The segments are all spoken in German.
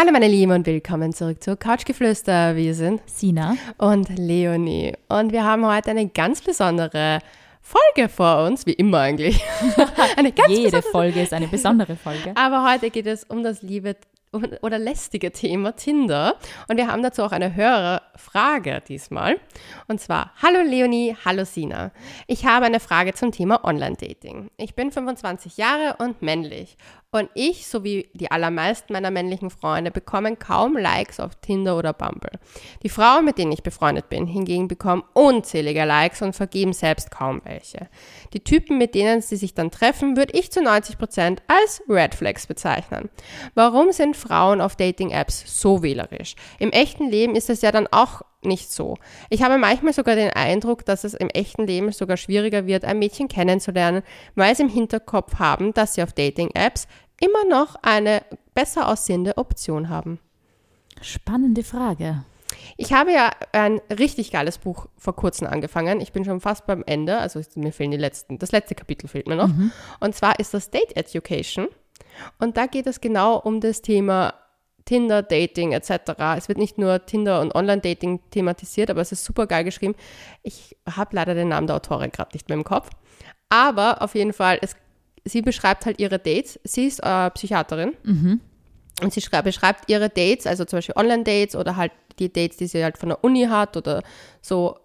Hallo meine Lieben und willkommen zurück zu Couchgeflüster. Wir sind Sina und Leonie und wir haben heute eine ganz besondere Folge vor uns, wie immer eigentlich. eine ganz Jede Folge ist eine besondere Folge. Aber heute geht es um das liebe oder lästige Thema Tinder. Und wir haben dazu auch eine Hörerfrage diesmal. Und zwar, hallo Leonie, hallo Sina. Ich habe eine Frage zum Thema Online-Dating. Ich bin 25 Jahre und männlich und ich sowie die allermeisten meiner männlichen Freunde bekommen kaum Likes auf Tinder oder Bumble. Die Frauen, mit denen ich befreundet bin, hingegen bekommen unzählige Likes und vergeben selbst kaum welche. Die Typen, mit denen sie sich dann treffen, würde ich zu 90 Prozent als Red Flags bezeichnen. Warum sind Frauen auf Dating-Apps so wählerisch? Im echten Leben ist es ja dann auch nicht so. Ich habe manchmal sogar den Eindruck, dass es im echten Leben sogar schwieriger wird, ein Mädchen kennenzulernen, weil sie im Hinterkopf haben, dass sie auf Dating-Apps immer noch eine besser aussehende Option haben. Spannende Frage. Ich habe ja ein richtig geiles Buch vor kurzem angefangen. Ich bin schon fast beim Ende, also mir fehlen die letzten, das letzte Kapitel fehlt mir noch. Mhm. Und zwar ist das Date Education. Und da geht es genau um das Thema Tinder, Dating etc. Es wird nicht nur Tinder und Online-Dating thematisiert, aber es ist super geil geschrieben. Ich habe leider den Namen der Autorin gerade nicht mehr im Kopf. Aber auf jeden Fall, es, sie beschreibt halt ihre Dates. Sie ist äh, Psychiaterin. Mhm. Und sie beschreibt ihre Dates, also zum Beispiel Online-Dates oder halt die Dates, die sie halt von der Uni hat oder so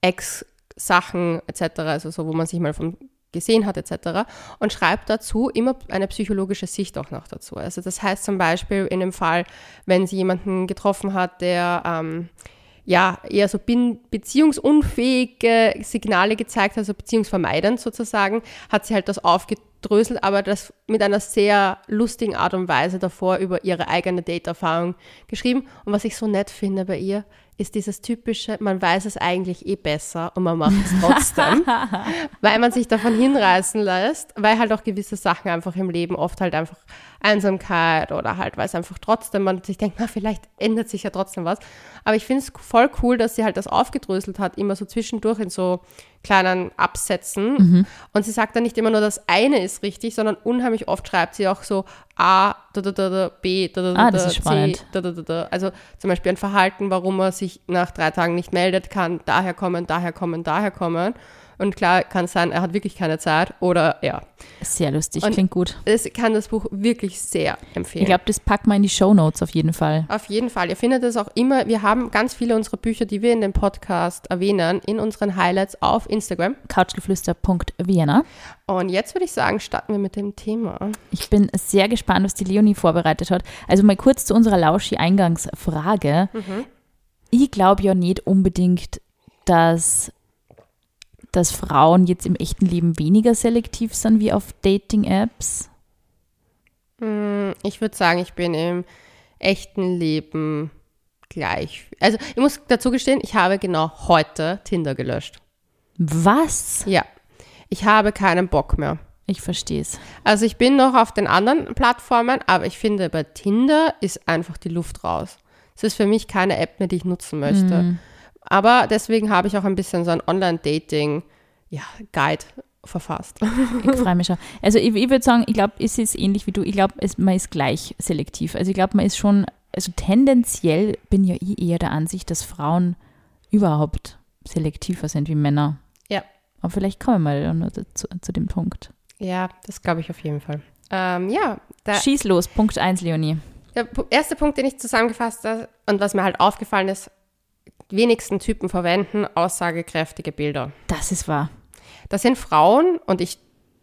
Ex-Sachen etc., also so, wo man sich mal vom gesehen hat etc. und schreibt dazu immer eine psychologische Sicht auch noch dazu. Also das heißt zum Beispiel in dem Fall, wenn sie jemanden getroffen hat, der ähm, ja eher so beziehungsunfähige Signale gezeigt hat, also beziehungsvermeidend sozusagen, hat sie halt das aufgedröselt, aber das mit einer sehr lustigen Art und Weise davor über ihre eigene Date-Erfahrung geschrieben. Und was ich so nett finde bei ihr, ist dieses typische, man weiß es eigentlich eh besser und man macht es trotzdem, weil man sich davon hinreißen lässt, weil halt auch gewisse Sachen einfach im Leben oft halt einfach Einsamkeit oder halt, weil es einfach trotzdem, man sich denkt, na, vielleicht ändert sich ja trotzdem was. Aber ich finde es voll cool, dass sie halt das aufgedröselt hat, immer so zwischendurch in so kleinen Absätzen. Mhm. Und sie sagt dann nicht immer nur, das eine ist richtig, sondern unheimlich oft schreibt sie auch so A, da, da, da, da, B, da, da, da, ah, das ist C, da, da, da, da. Also zum Beispiel ein Verhalten, warum er sich nach drei Tagen nicht meldet, kann daher kommen, daher kommen, daher kommen. Und klar kann es sein, er hat wirklich keine Zeit oder ja. Sehr lustig, und klingt gut. Ich kann das Buch wirklich sehr empfehlen. Ich glaube, das packen wir in die Show Notes auf jeden Fall. Auf jeden Fall. Ihr findet es auch immer, wir haben ganz viele unserer Bücher, die wir in dem Podcast erwähnen, in unseren Highlights auf Instagram. couchgeflüster.vienna. Und jetzt würde ich sagen, starten wir mit dem Thema. Ich bin sehr gespannt, was die Leonie vorbereitet hat. Also mal kurz zu unserer Lauschi-Eingangsfrage. Mhm. Ich glaube ja nicht unbedingt, dass dass Frauen jetzt im echten Leben weniger selektiv sind wie auf Dating-Apps? Hm, ich würde sagen, ich bin im echten Leben gleich. Also ich muss dazu gestehen, ich habe genau heute Tinder gelöscht. Was? Ja. Ich habe keinen Bock mehr. Ich verstehe es. Also ich bin noch auf den anderen Plattformen, aber ich finde, bei Tinder ist einfach die Luft raus. Es ist für mich keine App mehr, die ich nutzen möchte. Mm. Aber deswegen habe ich auch ein bisschen so ein Online-Dating-Guide ja, verfasst. Ich freue mich schon. Also ich, ich würde sagen, ich glaube, es ist ähnlich wie du. Ich glaube, man ist gleich selektiv. Also ich glaube, man ist schon, also tendenziell bin ja ich eher der Ansicht, dass Frauen überhaupt selektiver sind wie Männer. Ja. Aber vielleicht kommen wir mal zu, zu dem Punkt. Ja, das glaube ich auf jeden Fall. Ähm, ja. Schieß los, Punkt 1, Leonie. Der erste Punkt, den ich zusammengefasst habe und was mir halt aufgefallen ist, wenigsten Typen verwenden aussagekräftige Bilder. Das ist wahr. Das sind Frauen und ich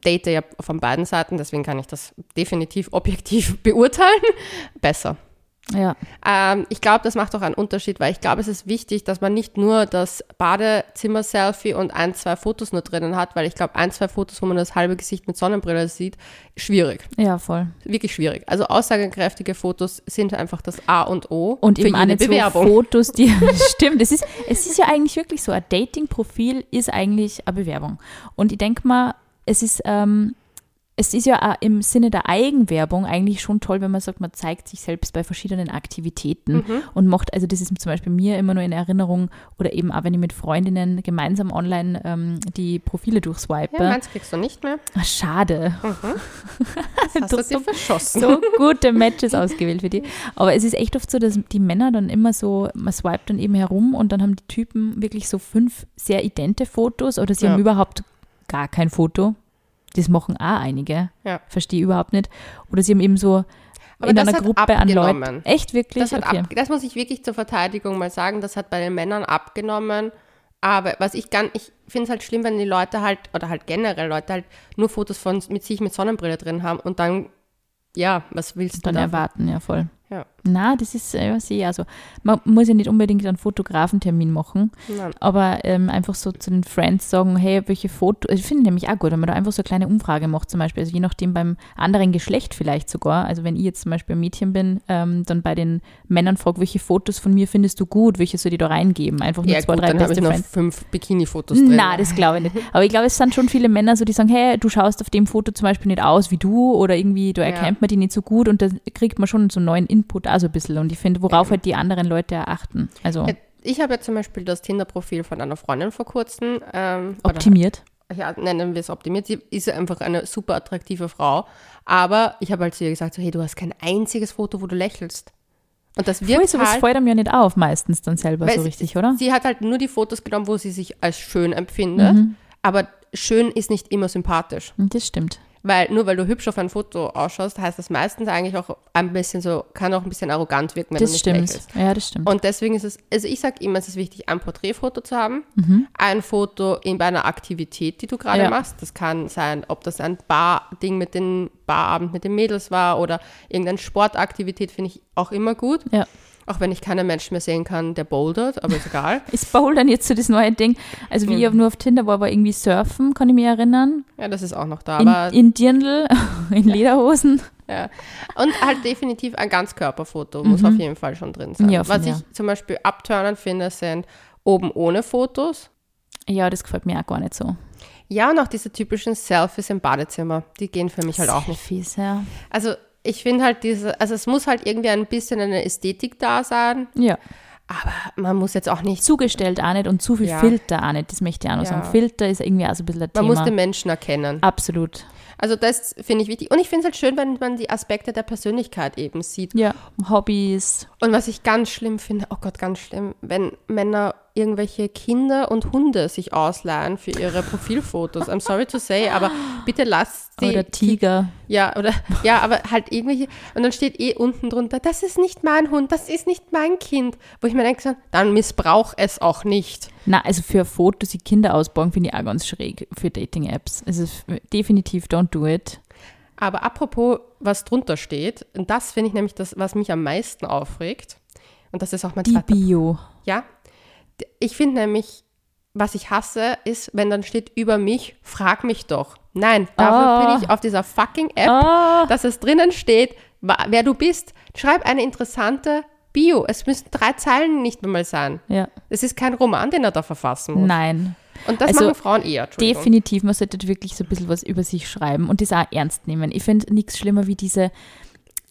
date ja von beiden Seiten, deswegen kann ich das definitiv objektiv beurteilen, besser. Ja. Ähm, ich glaube, das macht auch einen Unterschied, weil ich glaube, es ist wichtig, dass man nicht nur das Badezimmer-Selfie und ein, zwei Fotos nur drinnen hat, weil ich glaube, ein, zwei Fotos, wo man das halbe Gesicht mit Sonnenbrille sieht, schwierig. Ja, voll. Wirklich schwierig. Also aussagekräftige Fotos sind einfach das A und O und für eben eine Bewerbung. Fotos, die stimmt. Es ist, es ist ja eigentlich wirklich so, ein Dating-Profil ist eigentlich eine Bewerbung. Und ich denke mal, es ist ähm, es ist ja auch im Sinne der Eigenwerbung eigentlich schon toll, wenn man sagt, man zeigt sich selbst bei verschiedenen Aktivitäten Mhm. und macht, also das ist zum Beispiel mir immer nur in Erinnerung oder eben auch wenn ich mit Freundinnen gemeinsam online ähm, die Profile durchswipe. Ja, meins kriegst du nicht mehr. Ah, Schade. Das hast du dir verschossen. so gute Matches ausgewählt für die. Aber es ist echt oft so, dass die Männer dann immer so, man swipet dann eben herum und dann haben die Typen wirklich so fünf sehr idente Fotos oder sie Ja. haben überhaupt gar kein Foto. Das machen auch einige. Ja. Verstehe überhaupt nicht. Oder sie haben eben so Aber in einer Gruppe an Leuten. Echt wirklich? Das, okay. ab, das muss ich wirklich zur Verteidigung mal sagen, das hat bei den Männern abgenommen. Aber was ich ganz, ich finde es halt schlimm, wenn die Leute halt, oder halt generell Leute halt nur Fotos von mit sich mit Sonnenbrille drin haben und dann, ja, was willst du dann erwarten, ja voll. Ja. Na, das ist, äh, was ich ja so. Man muss ja nicht unbedingt einen Fotografentermin machen, Nein. aber ähm, einfach so zu den Friends sagen, hey, welche Fotos, ich finde nämlich auch gut, wenn man da einfach so eine kleine Umfrage macht zum Beispiel, also je nachdem beim anderen Geschlecht vielleicht sogar, also wenn ich jetzt zum Beispiel ein Mädchen bin, ähm, dann bei den Männern frage, welche Fotos von mir findest du gut, welche soll ich da reingeben? Einfach nur Ja, zwei, gut, drei dann beste ich noch Friends. fünf Bikini-Fotos drin. Na, das glaube ich nicht. Aber ich glaube, es sind schon viele Männer so, die sagen, hey, du schaust auf dem Foto zum Beispiel nicht aus wie du oder irgendwie, da Ja. erkennt man die nicht so gut und da kriegt man schon so einen neuen Input auch so ein bisschen. Und ich finde, worauf halt die anderen Leute achten. Also Ich habe ja zum Beispiel das Tinder-Profil von einer Freundin vor kurzem. Ähm, oder- optimiert. ja, nennen wir es optimiert. Sie ist einfach eine super attraktive Frau. Aber ich habe halt zu ihr gesagt, so, hey, du hast kein einziges Foto, wo du lächelst. Und das Voll, wirkt sowas halt, fällt einem ja nicht auf, meistens dann selber so richtig, oder? Sie hat halt nur die Fotos genommen, wo sie sich als schön empfindet. Mhm. Aber schön ist nicht immer sympathisch. Das stimmt. Weil nur weil du hübsch auf ein Foto ausschaust, heißt das meistens eigentlich auch ein bisschen so, kann auch ein bisschen arrogant wirken, wenn du Das nicht stimmt. lächelst. Ja, das stimmt. Und deswegen ist es, also ich sage immer, es ist wichtig, ein Porträtfoto zu haben, Mhm. ein Foto in bei einer Aktivität, die du gerade Ja. machst. Das kann sein, ob das ein Bar-Ding mit den Barabend mit den Mädels war oder irgendeine Sportaktivität, finde ich auch immer gut. Ja. Auch wenn ich keinen Menschen mehr sehen kann, der bouldert, aber ist egal. Ist Bouldern jetzt so das neue Ding? Also wie Mhm. ich nur auf Tinder war, war irgendwie Surfen, kann ich mich erinnern. Ja, das ist auch noch da. In, Aber, in Dirndl, in Lederhosen. ja. Und halt definitiv ein Ganzkörperfoto muss auf jeden Fall schon drin sein. Mhm. Ja, Was ja. ich zum Beispiel abturnend finde, sind oben ohne Fotos. Ja, das gefällt mir auch gar nicht so. Ja, und auch diese typischen Selfies im Badezimmer, die gehen für mich halt auch nicht. Selfies, ja. Also ich finde halt diese, also es muss halt irgendwie ein bisschen eine Ästhetik da sein, Ja. aber man muss jetzt auch nicht, Zugestellt auch nicht und zu viel Ja. Filter auch nicht, das möchte ich auch noch Ja. sagen. Filter ist irgendwie auch so ein bisschen ein man Thema. muss den Menschen erkennen. Absolut. Also das finde ich wichtig. Und ich finde es halt schön, wenn man die Aspekte der Persönlichkeit eben sieht. Ja, Hobbys. Und was ich ganz schlimm finde, oh Gott, ganz schlimm, wenn Männer irgendwelche Kinder und Hunde sich ausleihen für ihre Profilfotos. I'm sorry to say, aber bitte lasst die. Oder Tiger. Ja, oder ja, aber halt irgendwelche. Und dann steht eh unten drunter, das ist nicht mein Hund, das ist nicht mein Kind. Wo ich mir denke, dann missbrauch es auch nicht. Na, also für Fotos, die Kinder ausbauen, finde ich auch ganz schräg für Dating-Apps. Also definitiv don't do it. Aber apropos, was drunter steht, und das finde ich nämlich das, was mich am meisten aufregt. Und das ist auch mein Die zweiter Bio. Ja, ich finde nämlich, was ich hasse, ist, wenn dann steht über mich, frag mich doch. Nein, dafür Oh. bin ich auf dieser fucking App, Ah. dass es drinnen steht, wer du bist. Schreib eine interessante Bio. Es müssen drei Zeilen nicht mehr mal sein. Ja. Es ist kein Roman, den er da verfassen muss. Nein. Und das Also, machen Frauen eher. Definitiv, man sollte wirklich so ein bisschen was über sich schreiben und das auch ernst nehmen. Ich finde nichts schlimmer wie diese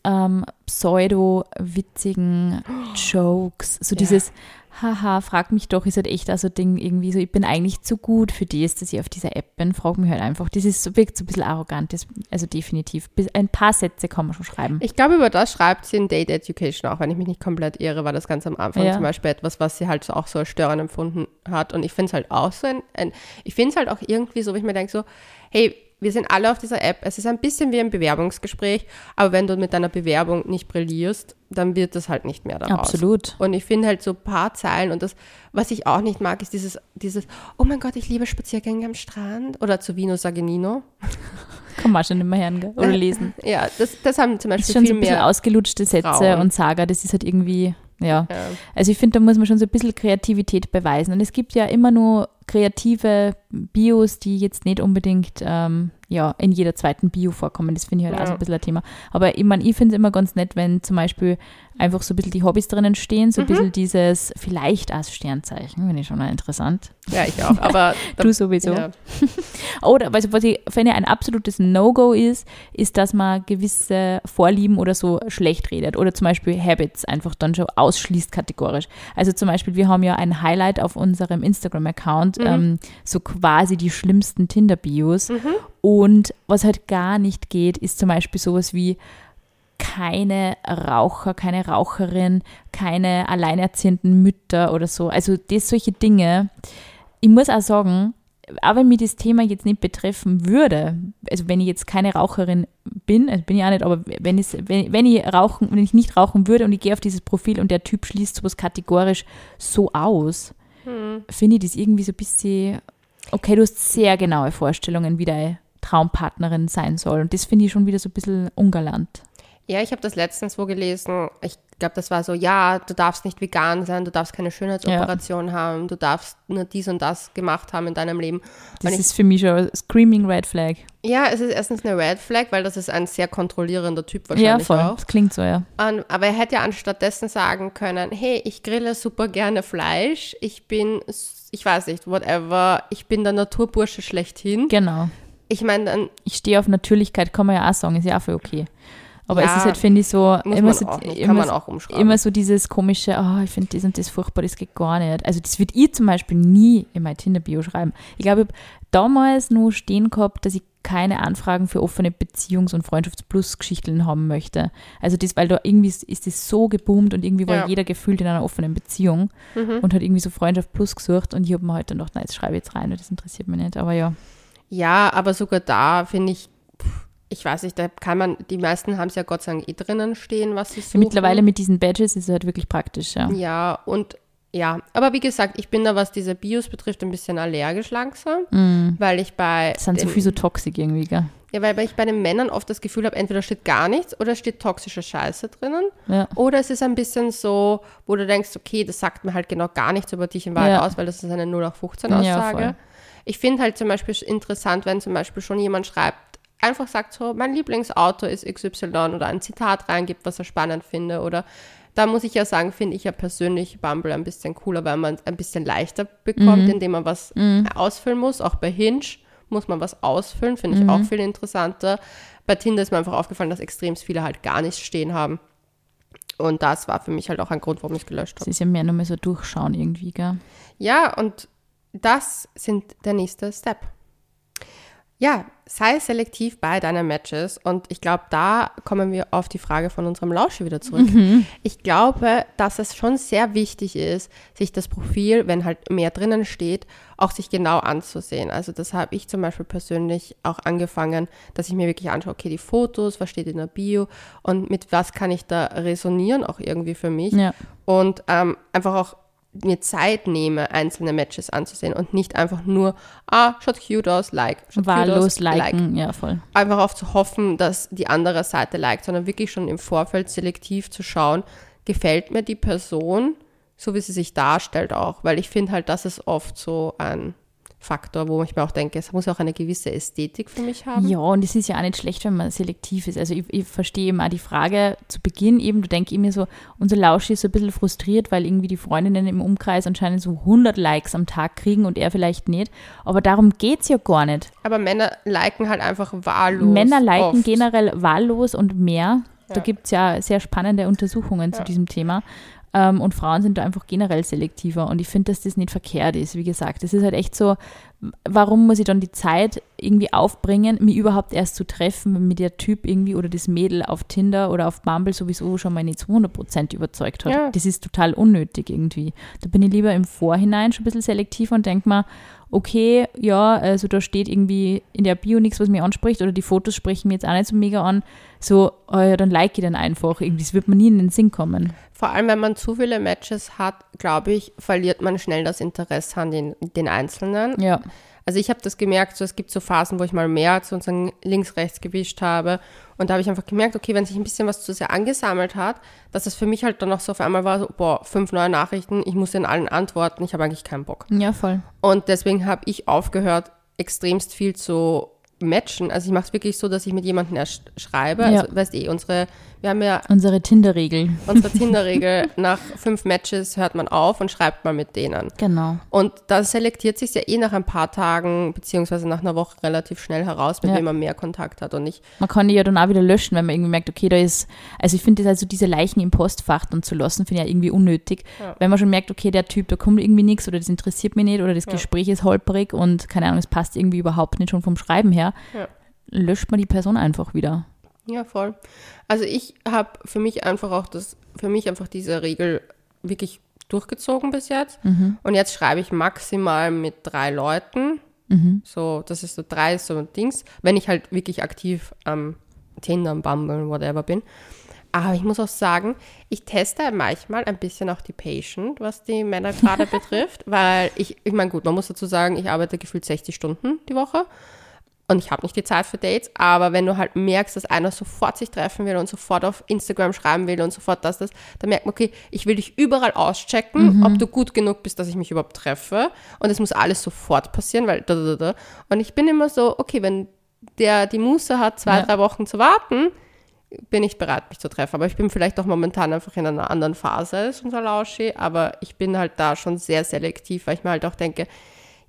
ähm, pseudo-witzigen Jokes. So Ja. dieses, haha, frag mich doch, ist halt echt also Ding irgendwie so, ich bin eigentlich zu gut für das, dass ich auf dieser App bin. Frag mich halt einfach. Das ist so, wirkt so ein bisschen arrogant. Das, also definitiv. Bis- Ein paar Sätze kann man schon schreiben. Ich glaube, über das schreibt sie in Date Education auch, wenn ich mich nicht komplett irre, war das ganz am Anfang Ja. zum Beispiel etwas, was sie halt so auch so als störend empfunden hat. Und ich finde es halt auch so ein, ein ich finde es halt auch irgendwie so, wo ich mir denke so, hey, wir sind alle auf dieser App. Es ist ein bisschen wie ein Bewerbungsgespräch, aber wenn du mit deiner Bewerbung nicht brillierst, dann wird das halt nicht mehr daraus. Absolut. Und ich finde halt so ein paar Zeilen und das, was ich auch nicht mag, ist dieses, dieses, oh mein Gott, ich liebe Spaziergänge am Strand oder zu Vino Sagenino. Kann man schon nicht mehr hören gell? oder lesen. Ja, das, das haben zum Beispiel ist schon so viel ein bisschen mehr. ausgelutschte Sätze Frauen. und Saga, das ist halt irgendwie. Ja. Also ich finde, da muss man schon so ein bisschen Kreativität beweisen. Und es gibt ja immer nur kreative Bios, die jetzt nicht unbedingt ähm, ja, in jeder zweiten Bio vorkommen. Das finde ich halt auch so Ja. ein bisschen ein Thema. Aber ich meine, ich finde es immer ganz nett, wenn zum Beispiel einfach so ein bisschen die Hobbys drinnen stehen, so ein bisschen dieses vielleicht als Sternzeichen, finde ich schon mal interessant. Ja, ich auch. Aber Du sowieso. ja. Oder also, was ich finde, ein absolutes No-Go ist, ist, dass man gewisse Vorlieben oder so schlecht redet oder zum Beispiel Habits einfach dann schon ausschließt kategorisch. Also zum Beispiel, wir haben ja ein Highlight auf unserem Instagram-Account, ähm, so quasi die schlimmsten Tinder-Bios. Und was halt gar nicht geht, ist zum Beispiel sowas wie keine Raucher, keine Raucherin, keine alleinerziehenden Mütter oder so. Also das solche Dinge. Ich muss auch sagen, auch wenn mich das Thema jetzt nicht betreffen würde, also wenn ich jetzt keine Raucherin bin, also bin ich auch nicht, aber wenn, es, wenn, wenn ich rauchen, wenn ich nicht rauchen würde und ich gehe auf dieses Profil und der Typ schließt sowas kategorisch so aus, finde ich das irgendwie so ein bisschen, okay, du hast sehr genaue Vorstellungen, wie deine Traumpartnerin sein soll. Und das finde ich schon wieder so ein bisschen ungalant. Ja, ich habe das letztens wo gelesen. Ich glaube, das war so, ja, du darfst nicht vegan sein, du darfst keine Schönheitsoperation haben, du darfst nur dies und das gemacht haben in deinem Leben. Das Und ich, ist für mich schon ein Screaming Red Flag. ja, es ist erstens eine Red Flag, weil das ist ein sehr kontrollierender Typ Ja, wahrscheinlich voll. auch. Das klingt so, ja. Und, aber er hätte ja anstattdessen sagen können, hey, ich grille super gerne Fleisch, ich bin, ich weiß nicht, whatever, ich bin der Naturbursche schlechthin. Genau. Ich meine, dann Ich stehe auf Natürlichkeit, kann man ja auch sagen, ist ja auch voll okay. Aber es Ja, ist halt, finde ich, so immer so, immer, immer so dieses komische, oh, ich finde das und das furchtbar, das geht gar nicht. Also das würde ich zum Beispiel nie in mein Tinder-Bio schreiben. Ich glaube, ich habe damals nur stehen gehabt, dass ich keine Anfragen für offene Beziehungs- und Freundschafts-Plus-Geschichten haben möchte. Also das, weil da irgendwie ist, ist das so geboomt und irgendwie war Ja. jeder gefühlt in einer offenen Beziehung Mhm. und hat irgendwie so Freundschaft Plus gesucht und ich habe mir heute gedacht, nein, jetzt schreibe ich jetzt rein, das interessiert mich nicht. Aber ja. Ja, aber sogar da finde ich, ich weiß nicht, da kann man, die meisten haben es ja Gott sei Dank eh drinnen stehen, was sie suchen. Mittlerweile mit diesen Badges ist es halt wirklich praktisch, ja. Ja, und ja, aber wie gesagt, ich bin da, was diese Bios betrifft, ein bisschen allergisch langsam, weil ich bei Das sind so viel so toxisch irgendwie, gell? ja, weil ich bei den Männern oft das Gefühl habe, entweder steht gar nichts oder steht toxische Scheiße drinnen. Ja. Oder es ist ein bisschen so, wo du denkst, okay, das sagt mir halt genau gar nichts über dich in Wahrheit Ja. aus, weil das ist eine 0 auf 15 Ja, Aussage. voll. ich finde halt zum Beispiel interessant, wenn zum Beispiel schon jemand schreibt, einfach sagt so, mein Lieblingsauto ist XY oder ein Zitat reingibt, was er spannend finde oder da muss ich ja sagen, finde ich ja persönlich Bumble ein bisschen cooler, weil man es ein bisschen leichter bekommt, indem man was ausfüllen muss. Auch bei Hinge muss man was ausfüllen, finde ich auch viel interessanter. Bei Tinder ist mir einfach aufgefallen, dass extrem viele halt gar nichts stehen haben. Und das war für mich halt auch ein Grund, warum ich es gelöscht habe. ist ja mehr nur mal so durchschauen irgendwie, gell? Ja, und das sind der nächste Step. Ja, sei selektiv bei deinen Matches und ich glaube, da kommen wir auf die Frage von unserem Lausche wieder zurück. Ich glaube, dass es schon sehr wichtig ist, sich das Profil, wenn halt mehr drinnen steht, auch sich genau anzusehen. Also das habe ich zum Beispiel persönlich auch angefangen, dass ich mir wirklich anschaue, okay, die Fotos, was steht in der Bio und mit was kann ich da resonieren, auch irgendwie für mich Ja. und ähm, einfach auch mir Zeit nehme, einzelne Matches anzusehen und nicht einfach nur, ah, schaut cute aus, like. Schaut cute Wahllos aus, like. liken, ja, voll. Einfach auf zu hoffen, dass die andere Seite liked, sondern wirklich schon im Vorfeld selektiv zu schauen, gefällt mir die Person, so wie sie sich darstellt auch. Weil ich finde halt, das ist oft so ein Faktor, wo ich mir auch denke, es muss auch eine gewisse Ästhetik für mich haben. Ja, und es ist ja auch nicht schlecht, wenn man selektiv ist. Also ich, ich verstehe eben auch die Frage zu Beginn eben, du denkst immer so, unser Lausch ist so ein bisschen frustriert, weil irgendwie die Freundinnen im Umkreis anscheinend so 100 Likes am Tag kriegen und er vielleicht nicht. Aber darum geht es ja gar nicht. Aber Männer liken halt einfach wahllos. Männer liken oft. generell wahllos und mehr. Da Ja. gibt es ja sehr spannende Untersuchungen zu diesem Thema. Ähm, und Frauen sind da einfach generell selektiver. Und ich finde, dass das nicht verkehrt ist. Wie gesagt, es ist halt echt so, warum muss ich dann die Zeit irgendwie aufbringen, mich überhaupt erst zu treffen, wenn mir der Typ irgendwie oder das Mädel auf Tinder oder auf Bumble sowieso schon mal nicht zu 100% überzeugt hat. Ja. Das ist total unnötig irgendwie. Da bin ich lieber im Vorhinein schon ein bisschen selektiv und denke mir, okay, ja, also da steht irgendwie in der Bio nichts, was mich anspricht oder die Fotos sprechen mir jetzt auch nicht so mega an. So, oh ja, dann like ich den einfach. Irgendwie, das wird mir nie in den Sinn kommen. Vor allem, wenn man zu viele Matches hat, glaube ich, verliert man schnell das Interesse an den, den Einzelnen. Ja. Also ich habe das gemerkt, so, es gibt so Phasen, wo ich mal mehr zu unseren links-rechts gewischt habe. Und da habe ich einfach gemerkt, okay, wenn sich ein bisschen was zu sehr angesammelt hat, dass es für mich halt dann noch so auf einmal war, so, boah, fünf neue Nachrichten, ich muss in allen antworten, ich habe eigentlich keinen Bock. Ja, voll. Und deswegen habe ich aufgehört, extremst viel zu matchen. Also ich mache es wirklich so, dass ich mit jemandem erst schreibe. Ja. Also, weißt eh, unsere Wir haben ja Unsere Tinder-Regel. unsere Tinder-Regel, nach fünf Matches hört man auf und schreibt mal mit denen. Genau. Und da selektiert sich ja eh nach ein paar Tagen, beziehungsweise nach einer Woche relativ schnell heraus, mit Ja. wem man mehr Kontakt hat und nicht. Man kann die ja dann auch wieder löschen, wenn man irgendwie merkt, okay, da ist, also ich finde das also diese Leichen im Postfach dann zu lassen, finde ich ja irgendwie unnötig. Ja. Wenn man schon merkt, okay, der Typ, da kommt irgendwie nichts oder das interessiert mich nicht oder das Ja. Gespräch ist holprig und keine Ahnung, es passt irgendwie überhaupt nicht schon vom Schreiben her, löscht man die Person einfach wieder. Ja, voll. Also ich habe für mich einfach auch das, für mich einfach diese Regel wirklich durchgezogen bis jetzt. Mhm. Und jetzt schreibe ich maximal mit drei Leuten. Mhm. So, das ist so drei so Dings, wenn ich halt wirklich aktiv am Tinder, am Bumble, whatever bin. Aber ich muss auch sagen, ich teste manchmal ein bisschen auch die Patient, was die Männer gerade betrifft, weil ich, ich meine, gut, man muss dazu sagen, ich arbeite gefühlt 60 Stunden die Woche und ich habe nicht die Zeit für Dates, aber wenn du halt merkst, dass einer sofort sich treffen will und sofort auf Instagram schreiben will und sofort das, das, dann merkt man, okay, ich will dich überall auschecken, ob du gut genug bist, dass ich mich überhaupt treffe und es muss alles sofort passieren, weil da, da, da, da. Und ich bin immer so, okay, wenn der die Muße hat, zwei, Ja. drei Wochen zu warten, bin ich bereit, mich zu treffen. Aber ich bin vielleicht auch momentan einfach in einer anderen Phase als unser Lauschi, aber ich bin halt da schon sehr selektiv, weil ich mir halt auch denke,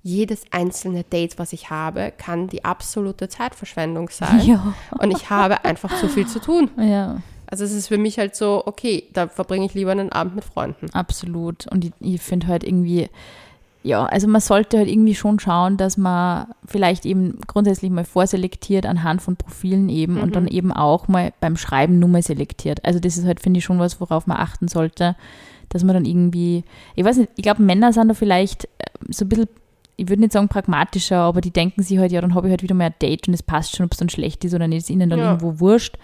jedes einzelne Date, was ich habe, kann die absolute Zeitverschwendung sein. Ja. Und ich habe einfach zu viel zu tun. Ja, Also es ist für mich halt so, okay, da verbringe ich lieber einen Abend mit Freunden. absolut. Und ich, ich finde halt irgendwie, ja, also man sollte halt irgendwie schon schauen, dass man vielleicht eben grundsätzlich mal vorselektiert anhand von Profilen eben und dann eben auch mal beim Schreiben nur mal selektiert. Also das ist halt, finde ich, schon was, worauf man achten sollte, dass man dann irgendwie, ich weiß nicht, ich glaube, Männer sind da vielleicht äh, so ein bisschen, ich würde nicht sagen pragmatischer, aber die denken sich halt, ja, dann habe ich halt wieder mal ein Date und es passt schon, ob es dann schlecht ist oder nicht, ist ihnen dann Ja. irgendwo wurscht.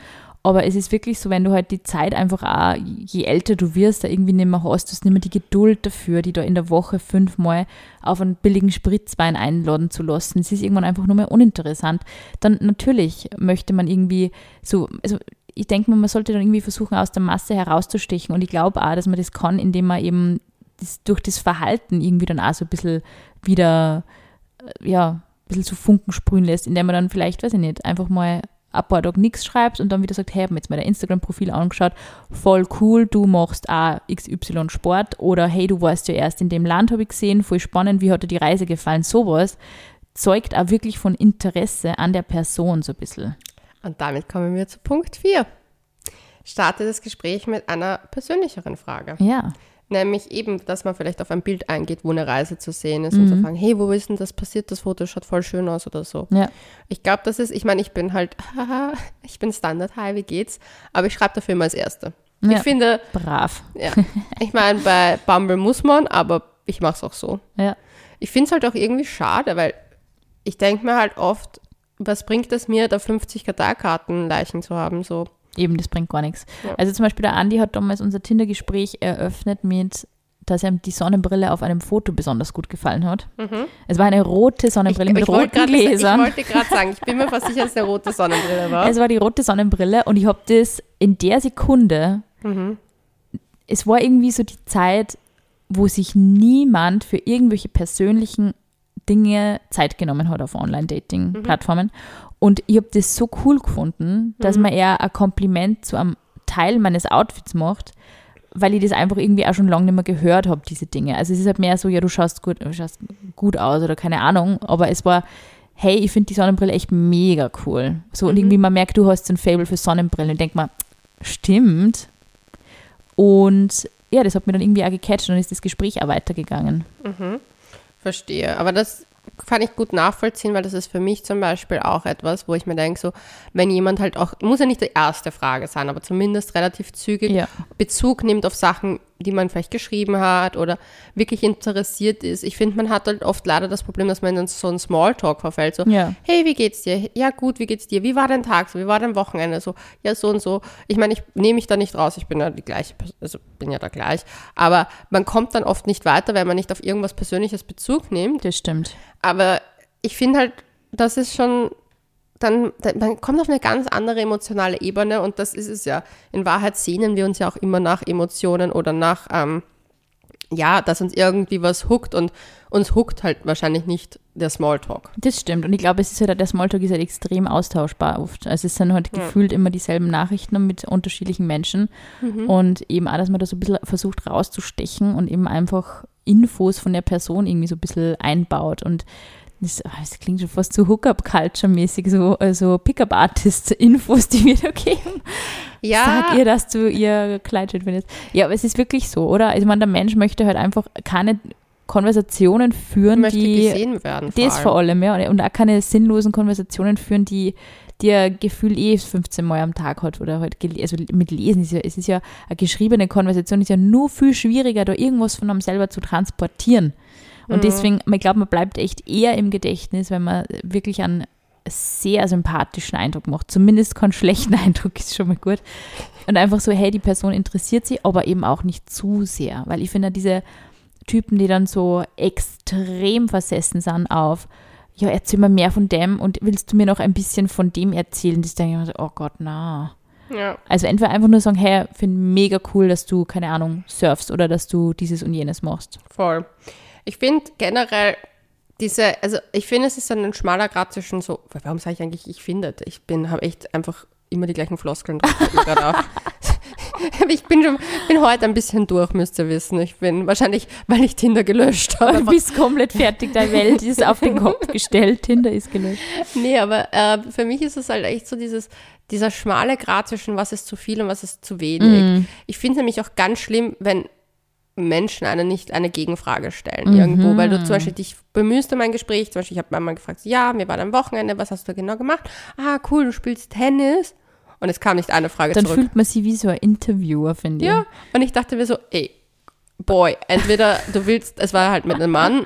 Aber es ist wirklich so, wenn du halt die Zeit einfach auch, je älter du wirst, da irgendwie nicht mehr hast, du hast nicht mehr die Geduld dafür, die da in der Woche fünfmal auf einen billigen Spritzwein einladen zu lassen. Es ist irgendwann einfach nur mehr uninteressant. Dann natürlich möchte man irgendwie so, also ich denke mal, man sollte dann irgendwie versuchen, aus der Masse herauszustechen. Und ich glaube auch, dass man das kann, indem man eben das, durch das Verhalten irgendwie dann auch so ein bisschen wieder, äh, ja, ein bisschen so Funken sprühen lässt, indem man dann vielleicht, weiß ich nicht, einfach mal ein paar Tage nichts schreibst und dann wieder sagt, hey, habe mir jetzt mal dein Instagram-Profil angeschaut, voll cool, du machst auch XY Sport oder hey, du warst ja erst in dem Land, habe ich gesehen, voll spannend, wie hat dir die Reise gefallen, sowas zeugt auch wirklich von Interesse an der Person so ein bisschen. Und damit kommen wir zu Punkt 4. Starte das Gespräch mit einer persönlicheren Frage. Ja, Nämlich eben, dass man vielleicht auf ein Bild eingeht, wo eine Reise zu sehen ist und zu fragen, hey, wo ist denn das passiert? Das Foto schaut voll schön aus oder so. ja, Ich glaube, das ist, ich meine, ich bin halt, haha, ich bin Standard, hi, wie geht's? Aber ich schreibe dafür immer als Erste. Ja. Ich finde, brav. ja, ich meine, bei Bumble muss man, aber ich mache es auch so. Ja, Ich finde es halt auch irgendwie schade, weil ich denke mir halt oft, was bringt es mir, da 50 Karteikarten-Leichen zu haben, so. Eben, das bringt gar nichts. Ja. Also zum Beispiel der Andi hat damals unser Tinder-Gespräch eröffnet mit, dass ihm die Sonnenbrille auf einem Foto besonders gut gefallen hat. Es war eine rote Sonnenbrille mit wollte roten grad- ich Gläsern. wollte gerade sagen, ich bin mir fast sicher, dass es eine rote Sonnenbrille war. Es war die rote Sonnenbrille und ich habe das in der Sekunde, Mhm. es war irgendwie so die Zeit, wo sich niemand für irgendwelche persönlichen Dinge Zeit genommen hat auf Online-Dating-Plattformen. Und ich habe das so cool gefunden, dass man eher ein Kompliment zu einem Teil meines Outfits macht, weil ich das einfach irgendwie auch schon lange nicht mehr gehört habe, diese Dinge. Also es ist halt mehr so, ja, du schaust gut, du schaust gut aus oder keine Ahnung, aber es war, hey, ich finde die Sonnenbrille echt mega cool. So, und irgendwie man merkt, du hast so ein Fable für Sonnenbrillen und denkt man, stimmt. Und ja, das hat mir dann irgendwie auch gecatcht und dann ist das Gespräch auch weitergegangen. Verstehe. Aber das kann ich gut nachvollziehen, weil das ist für mich zum Beispiel auch etwas, wo ich mir denke, so, wenn jemand halt auch, muss ja nicht die erste Frage sein, aber zumindest relativ zügig Ja. Bezug nimmt auf Sachen, die man vielleicht geschrieben hat oder wirklich interessiert ist. Ich finde, man hat halt oft leider das Problem, dass man in so einen Smalltalk verfällt. So, Ja. hey, wie geht's dir? Ja, gut, wie geht's dir? Wie war dein Tag? So, wie war dein Wochenende? So, ja, so und so. Ich meine, ich nehme mich da nicht raus, ich bin ja die gleiche, also bin ja da gleich. Aber man kommt dann oft nicht weiter, weil man nicht auf irgendwas Persönliches Bezug nimmt. Das stimmt. Aber ich finde halt, das ist schon, dann, dann, man kommt auf eine ganz andere emotionale Ebene und das ist es ja. In Wahrheit sehnen wir uns ja auch immer nach Emotionen oder nach, ähm, ja, dass uns irgendwie was huckt und uns huckt halt wahrscheinlich nicht der Smalltalk. Das stimmt. Und ich glaube, es ist halt, der Smalltalk ist halt extrem austauschbar oft. Also es sind halt Ja. gefühlt immer dieselben Nachrichten mit unterschiedlichen Menschen. Mhm. Und eben auch, dass man da so ein bisschen versucht rauszustechen und eben einfach Infos von der Person irgendwie so ein bisschen einbaut. Und das, ah, das klingt schon fast so Hookup-Culture-mäßig, so also Pickup-Artist-Infos, die wir da geben. Sag ihr, dass du ihr Kleid schön findest. Ja, aber es ist wirklich so, oder? Also, ich meine, der Mensch möchte halt einfach keine Konversationen führen, möchte die. gesehen werden. Das vor allem, ja. Und auch keine sinnlosen Konversationen führen, die dir Gefühl eh 15 Mal am Tag hat oder halt also mit Lesen ist ja, es ist ja eine geschriebene Konversation ist ja nur viel schwieriger, da irgendwas von einem selber zu transportieren. Und Mhm. deswegen, ich glaube, man bleibt echt eher im Gedächtnis, wenn man wirklich einen sehr sympathischen Eindruck macht. Zumindest keinen schlechten Eindruck ist schon mal gut. Und einfach so, hey, die Person interessiert sie, aber eben auch nicht zu sehr. Weil ich finde, diese Typen, die dann so extrem versessen sind auf, ja, erzähl mir mehr von dem und willst du mir noch ein bisschen von dem erzählen? Das denke ich mir so, oh Gott, na. Ja. Also entweder einfach nur sagen, hey, finde mega cool, dass du, keine Ahnung, surfst oder dass du dieses und jenes machst. Voll. Ich finde generell diese, also ich finde, es ist ein schmaler Grad zwischen so, warum sage ich eigentlich, ich finde, ich bin, habe echt einfach immer die gleichen Floskeln drauf. ich bin schon, bin heute ein bisschen durch, müsst ihr wissen. Ich bin wahrscheinlich, weil ich Tinder gelöscht habe. Du bist komplett fertig, deine Welt ist auf den Kopf gestellt, Tinder ist gelöscht. Nee, aber äh, für mich ist es halt echt so dieses, dieser schmale Grad zwischen was ist zu viel und was ist zu wenig. Ich finde es nämlich auch ganz schlimm, wenn Menschen eine nicht eine Gegenfrage stellen irgendwo, weil du zum Beispiel dich bemühst um ein Gespräch, zum Beispiel ich habe einmal gefragt, ja, wir waren am Wochenende, was hast du genau gemacht? Ah, cool, du spielst Tennis. Und es kam nicht eine Frage Dann zurück. fühlt man sich wie so ein Interviewer, finde ich. Ja, und ich dachte mir so, ey, Boy, entweder du willst, es war halt mit einem Mann.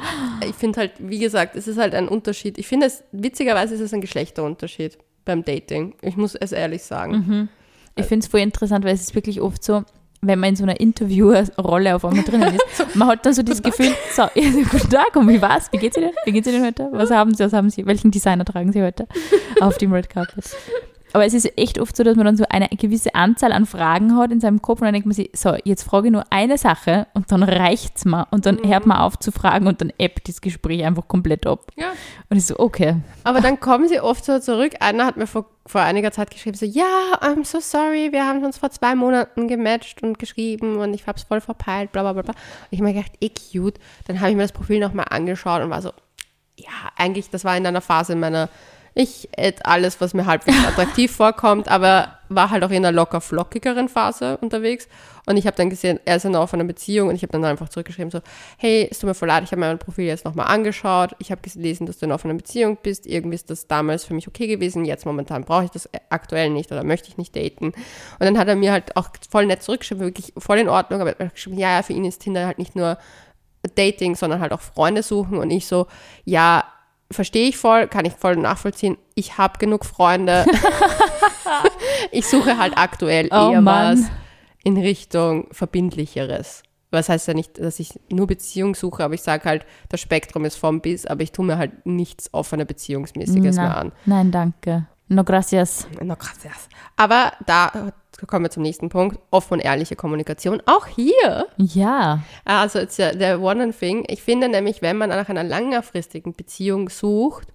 Ich finde halt, wie gesagt, es ist halt ein Unterschied. Ich finde es, witzigerweise ist es ein Geschlechterunterschied beim Dating. Ich muss es ehrlich sagen. Ich finde es voll interessant, weil es ist wirklich oft so, wenn man in so einer Interviewerrolle auf einmal drinnen ist, man hat dann so das Gefühl, so, ja, guten Tag, und wie war's? Wie geht's Ihnen? Wie geht's Ihnen heute? Was haben Sie, was haben Sie, welchen Designer tragen Sie heute auf dem Red Carpet? Aber es ist echt oft so, dass man dann so eine gewisse Anzahl an Fragen hat in seinem Kopf und dann denkt man sich, so, jetzt frage ich nur eine Sache und dann reicht's mir und dann hört man auf zu fragen und dann ebbt das Gespräch einfach komplett ab. Ja. Und ich so, okay. Aber dann kommen sie oft so zurück. Einer hat mir vor, vor einiger Zeit geschrieben, so, ja, I'm so sorry, wir haben uns vor zwei Monaten gematcht und geschrieben und ich hab's voll verpeilt, bla bla bla. bla. Und ich habe mir gedacht, eh cute. Dann habe ich mir das Profil nochmal angeschaut und war so, ja, eigentlich, das war in einer Phase meiner, ich esse alles, was mir halbwegs attraktiv vorkommt, aber war halt auch in einer locker flockigeren Phase unterwegs. Und ich habe dann gesehen, er ist in einer offenen Beziehung und ich habe dann einfach zurückgeschrieben, so, hey, es tut mir voll leid, ich habe mein Profil jetzt nochmal angeschaut, ich habe gelesen, dass du in einer offenen Beziehung bist, irgendwie ist das damals für mich okay gewesen, jetzt momentan brauche ich das aktuell nicht oder möchte ich nicht daten. Und dann hat er mir halt auch voll nett zurückgeschrieben, wirklich voll in Ordnung, aber er hat geschrieben, ja, ja, für ihn ist Tinder halt nicht nur Dating, sondern halt auch Freunde suchen und ich so, ja, verstehe ich voll, kann ich voll nachvollziehen. Ich habe genug Freunde. ich suche halt aktuell Oh eher Mann. was in Richtung verbindlicheres. Was heißt ja nicht, dass ich nur Beziehung suche, aber ich sage halt, das Spektrum ist vom bis, aber ich tue mir halt nichts offene Beziehungsmäßiges mehr an. nein, danke. No gracias. No, gracias. Aber da kommen wir zum nächsten Punkt. Offen und ehrliche Kommunikation. Auch hier Ja. also it's ja der one thing. Ich finde nämlich, wenn man nach einer längerfristigen Beziehung sucht,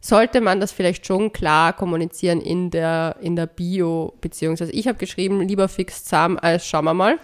sollte man das vielleicht schon klar kommunizieren in der, in der Bio-Beziehung. Also ich habe geschrieben, lieber fix zusammen als schauen wir mal.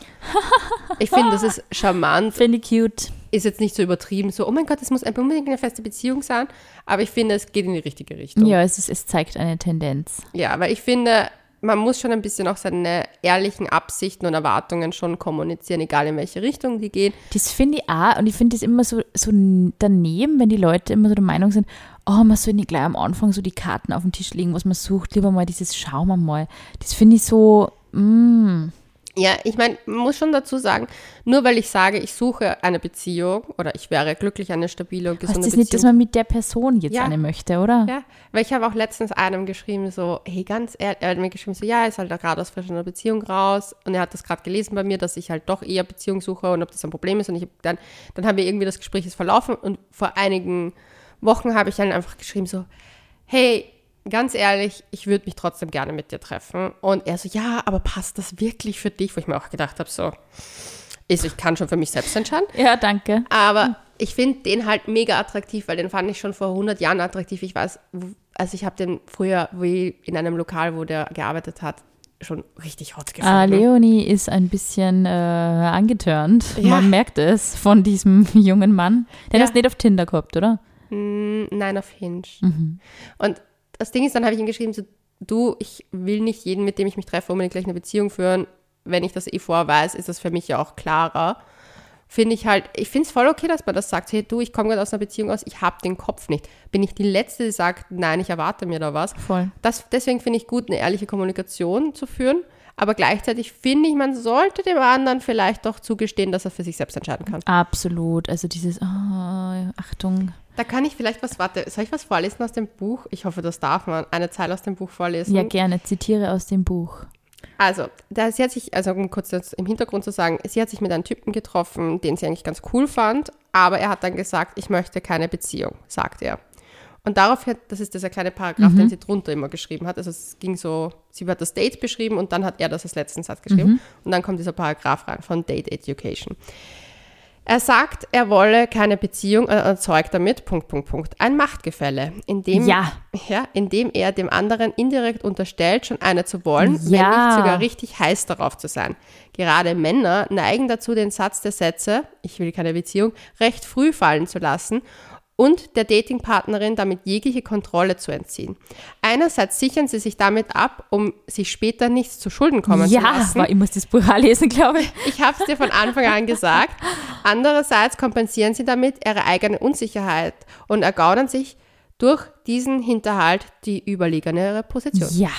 Ich finde, das ist charmant, Finde ich cute. Ist jetzt nicht so übertrieben, so, oh mein Gott, es muss unbedingt eine feste Beziehung sein, aber ich finde, es geht in die richtige Richtung. Ja, es, ist, es zeigt eine Tendenz. Ja, weil ich finde, man muss schon ein bisschen auch seine ehrlichen Absichten und Erwartungen schon kommunizieren, egal in welche Richtung die gehen. Das finde ich auch, und ich finde das immer so, so daneben, wenn die Leute immer so der Meinung sind, oh, man soll nicht gleich am Anfang so die Karten auf den Tisch legen, was man sucht, lieber mal dieses Schauen wir mal. Das finde ich so, mm, Ja, ich meine, man muss schon dazu sagen, nur weil ich sage, ich suche eine Beziehung oder ich wäre glücklich, eine stabile und heißt gesunde das nicht, dass Beziehung. man mit der Person jetzt Ja. eine möchte, oder? ja, weil ich habe auch letztens einem geschrieben, so, hey, ganz ehrlich, er hat mir geschrieben, so, ja, er ist halt gerade aus frisch einer Beziehung raus und er hat das gerade gelesen bei mir, dass ich halt doch eher Beziehung suche und ob das ein Problem ist und ich dann, dann haben wir irgendwie das Gespräch ist verlaufen und vor einigen Wochen habe ich dann einfach geschrieben, so, hey, ganz ehrlich, ich würde mich trotzdem gerne mit dir treffen. Und er so, ja, aber passt das wirklich für dich? Wo ich mir auch gedacht habe, so, Also ich kann schon für mich selbst entscheiden. Ja, danke. Aber ich finde den halt mega attraktiv, weil den fand ich schon vor 100 Jahren attraktiv. Ich weiß, also ich habe den früher wie in einem Lokal, wo der gearbeitet hat, schon richtig hot gefunden. Ah, Leonie ist ein bisschen äh, angetörnt. Ja. Man merkt es von diesem jungen Mann. Den Ja. hast du nicht auf Tinder gehabt, oder? Mm, Nein, auf Hinge. Mhm. Und das Ding ist, dann habe ich ihm geschrieben, so, du, ich will nicht jeden, mit dem ich mich treffe, unbedingt gleich eine Beziehung führen. Wenn ich das eh vorweis, ist das für mich ja auch klarer. Finde ich halt, ich finde es voll okay, dass man das sagt, hey du, ich komme gerade aus einer Beziehung aus, ich habe den Kopf nicht. Bin ich die Letzte, die sagt, nein, ich erwarte mir da was. Voll. Das, deswegen finde ich gut, eine ehrliche Kommunikation zu führen. Aber gleichzeitig finde ich, man sollte dem anderen vielleicht doch zugestehen, dass er für sich selbst entscheiden kann. Absolut. Also dieses, oh, Achtung. Da kann ich vielleicht was, warte, soll ich was vorlesen aus dem Buch? Ich hoffe, das darf man. Eine Zeile aus dem Buch vorlesen. Ja, gerne. Zitiere aus dem Buch. Also, da, sie hat sich, also um kurz jetzt im Hintergrund zu sagen, sie hat sich mit einem Typen getroffen, den sie eigentlich ganz cool fand, aber er hat dann gesagt, ich möchte keine Beziehung, sagt er. Und daraufhin, das ist dieser kleine Paragraph, den sie drunter immer geschrieben hat. Also es ging so, sie hat das Date beschrieben und dann hat er das als letzten Satz geschrieben. Und dann kommt dieser Paragraph rein von Date Education. Er sagt, er wolle keine Beziehung und erzeugt damit, Punkt, Punkt, Punkt, ein Machtgefälle, in dem, Ja. ja, in dem er dem anderen indirekt unterstellt, schon eine zu wollen, wenn Ja. nicht sogar richtig heiß darauf zu sein. Gerade Männer neigen dazu, den Satz der Sätze, ich will keine Beziehung, recht früh fallen zu lassen und der Datingpartnerin damit jegliche Kontrolle zu entziehen. Einerseits sichern sie sich damit ab, um sich später nichts zu Schulden kommen zu Ja, lassen. aber ich muss das Buch lesen, glaube ich. Ich habe es dir von Anfang an gesagt. Andererseits kompensieren sie damit ihre eigene Unsicherheit und ergaunern sich durch diesen Hinterhalt die überlegenere Position. Ja.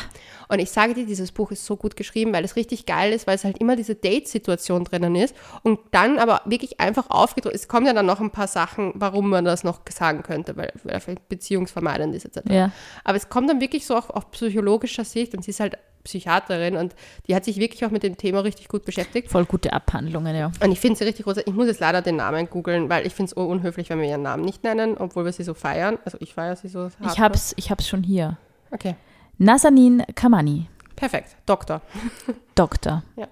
Und ich sage dir, dieses Buch ist so gut geschrieben, weil es richtig geil ist, weil es halt immer diese Date-Situation drinnen ist und dann aber wirklich einfach aufgedrückt. Es kommen ja dann noch ein paar Sachen, warum man das noch sagen könnte, weil, weil er vielleicht beziehungsvermeidend ist etc. Ja. Aber es kommt dann wirklich so auch auf psychologischer Sicht und sie ist halt Psychiaterin und die hat sich wirklich auch mit dem Thema richtig gut beschäftigt. Voll gute Abhandlungen, ja. Und ich finde sie richtig groß. Ich muss jetzt leider den Namen googeln, weil ich finde es unhöflich, wenn wir ihren Namen nicht nennen, obwohl wir sie so feiern. Also ich feiere sie so. Ich hardcore. hab's, ich hab's schon hier. Okay, Nazanin Kamani, perfekt. Doktor. Doktor. Ja.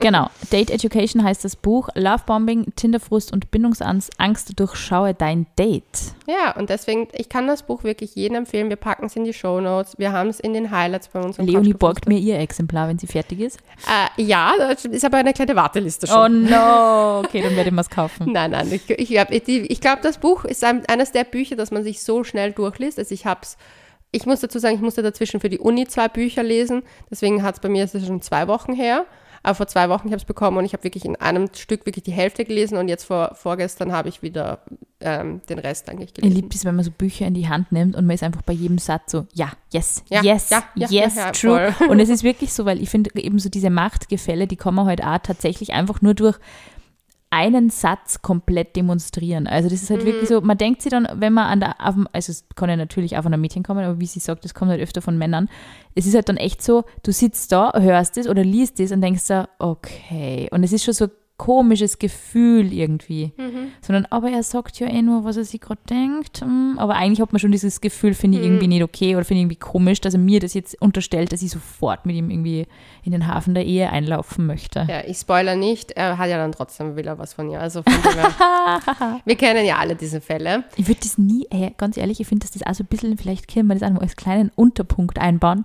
genau. Date Education heißt das Buch. Lovebombing, Tinderfrust und Bindungsangst durchschaue dein Date. Ja, und deswegen, ich kann das Buch wirklich jedem empfehlen. Wir packen es in die Show Notes. Wir haben es in den Highlights bei uns. Leonie borgt mir ihr Exemplar, wenn sie fertig ist. Äh, ja, das ist aber eine kleine Warteliste Oh schon. no. Okay, dann werde ich was kaufen. Nein, nein, ich, ich, ich, glaube, das Buch ist ein, eines der Bücher, das man sich so schnell durchliest. Also ich habe es, ich muss dazu sagen, ich musste dazwischen für die Uni zwei Bücher lesen. Deswegen hat es bei mir, es ist schon zwei Wochen her. Aber vor zwei Wochen, ich habe es bekommen und ich habe wirklich in einem Stück wirklich die Hälfte gelesen und jetzt vor, vorgestern habe ich wieder ähm, den Rest eigentlich Ich gelesen. liebe es, wenn man so Bücher in die Hand nimmt und man ist einfach bei jedem Satz so, ja, yes, Ja, yes, ja, ja, yes, ja, ja, true. voll. Und es ist wirklich so, weil ich finde eben so diese Machtgefälle, die kann man halt auch tatsächlich einfach nur durch einen Satz komplett demonstrieren. Also das ist halt wirklich Mhm. so, man denkt sich dann, wenn man an der, also es kann ja natürlich auch von einem Mädchen kommen, aber wie sie sagt, das kommt halt öfter von Männern. Es ist halt dann echt so, du sitzt da, hörst es oder liest es und denkst da, okay. Und es ist schon so komisches Gefühl irgendwie. Mhm. Sondern, aber er sagt ja eh nur, was er sich gerade denkt. Hm, Aber eigentlich hat man schon dieses Gefühl, finde ich irgendwie nicht okay oder finde ich irgendwie komisch, dass er mir das jetzt unterstellt, dass ich sofort mit ihm irgendwie in den Hafen der Ehe einlaufen möchte. Ja, ich spoiler nicht, er hat ja dann trotzdem will er was von ihr. Also von her, wir kennen ja alle diese Fälle. Ich würde das nie, ey, ganz ehrlich, ich finde, dass das auch so ein bisschen, vielleicht können wir das einfach als kleinen Unterpunkt einbauen.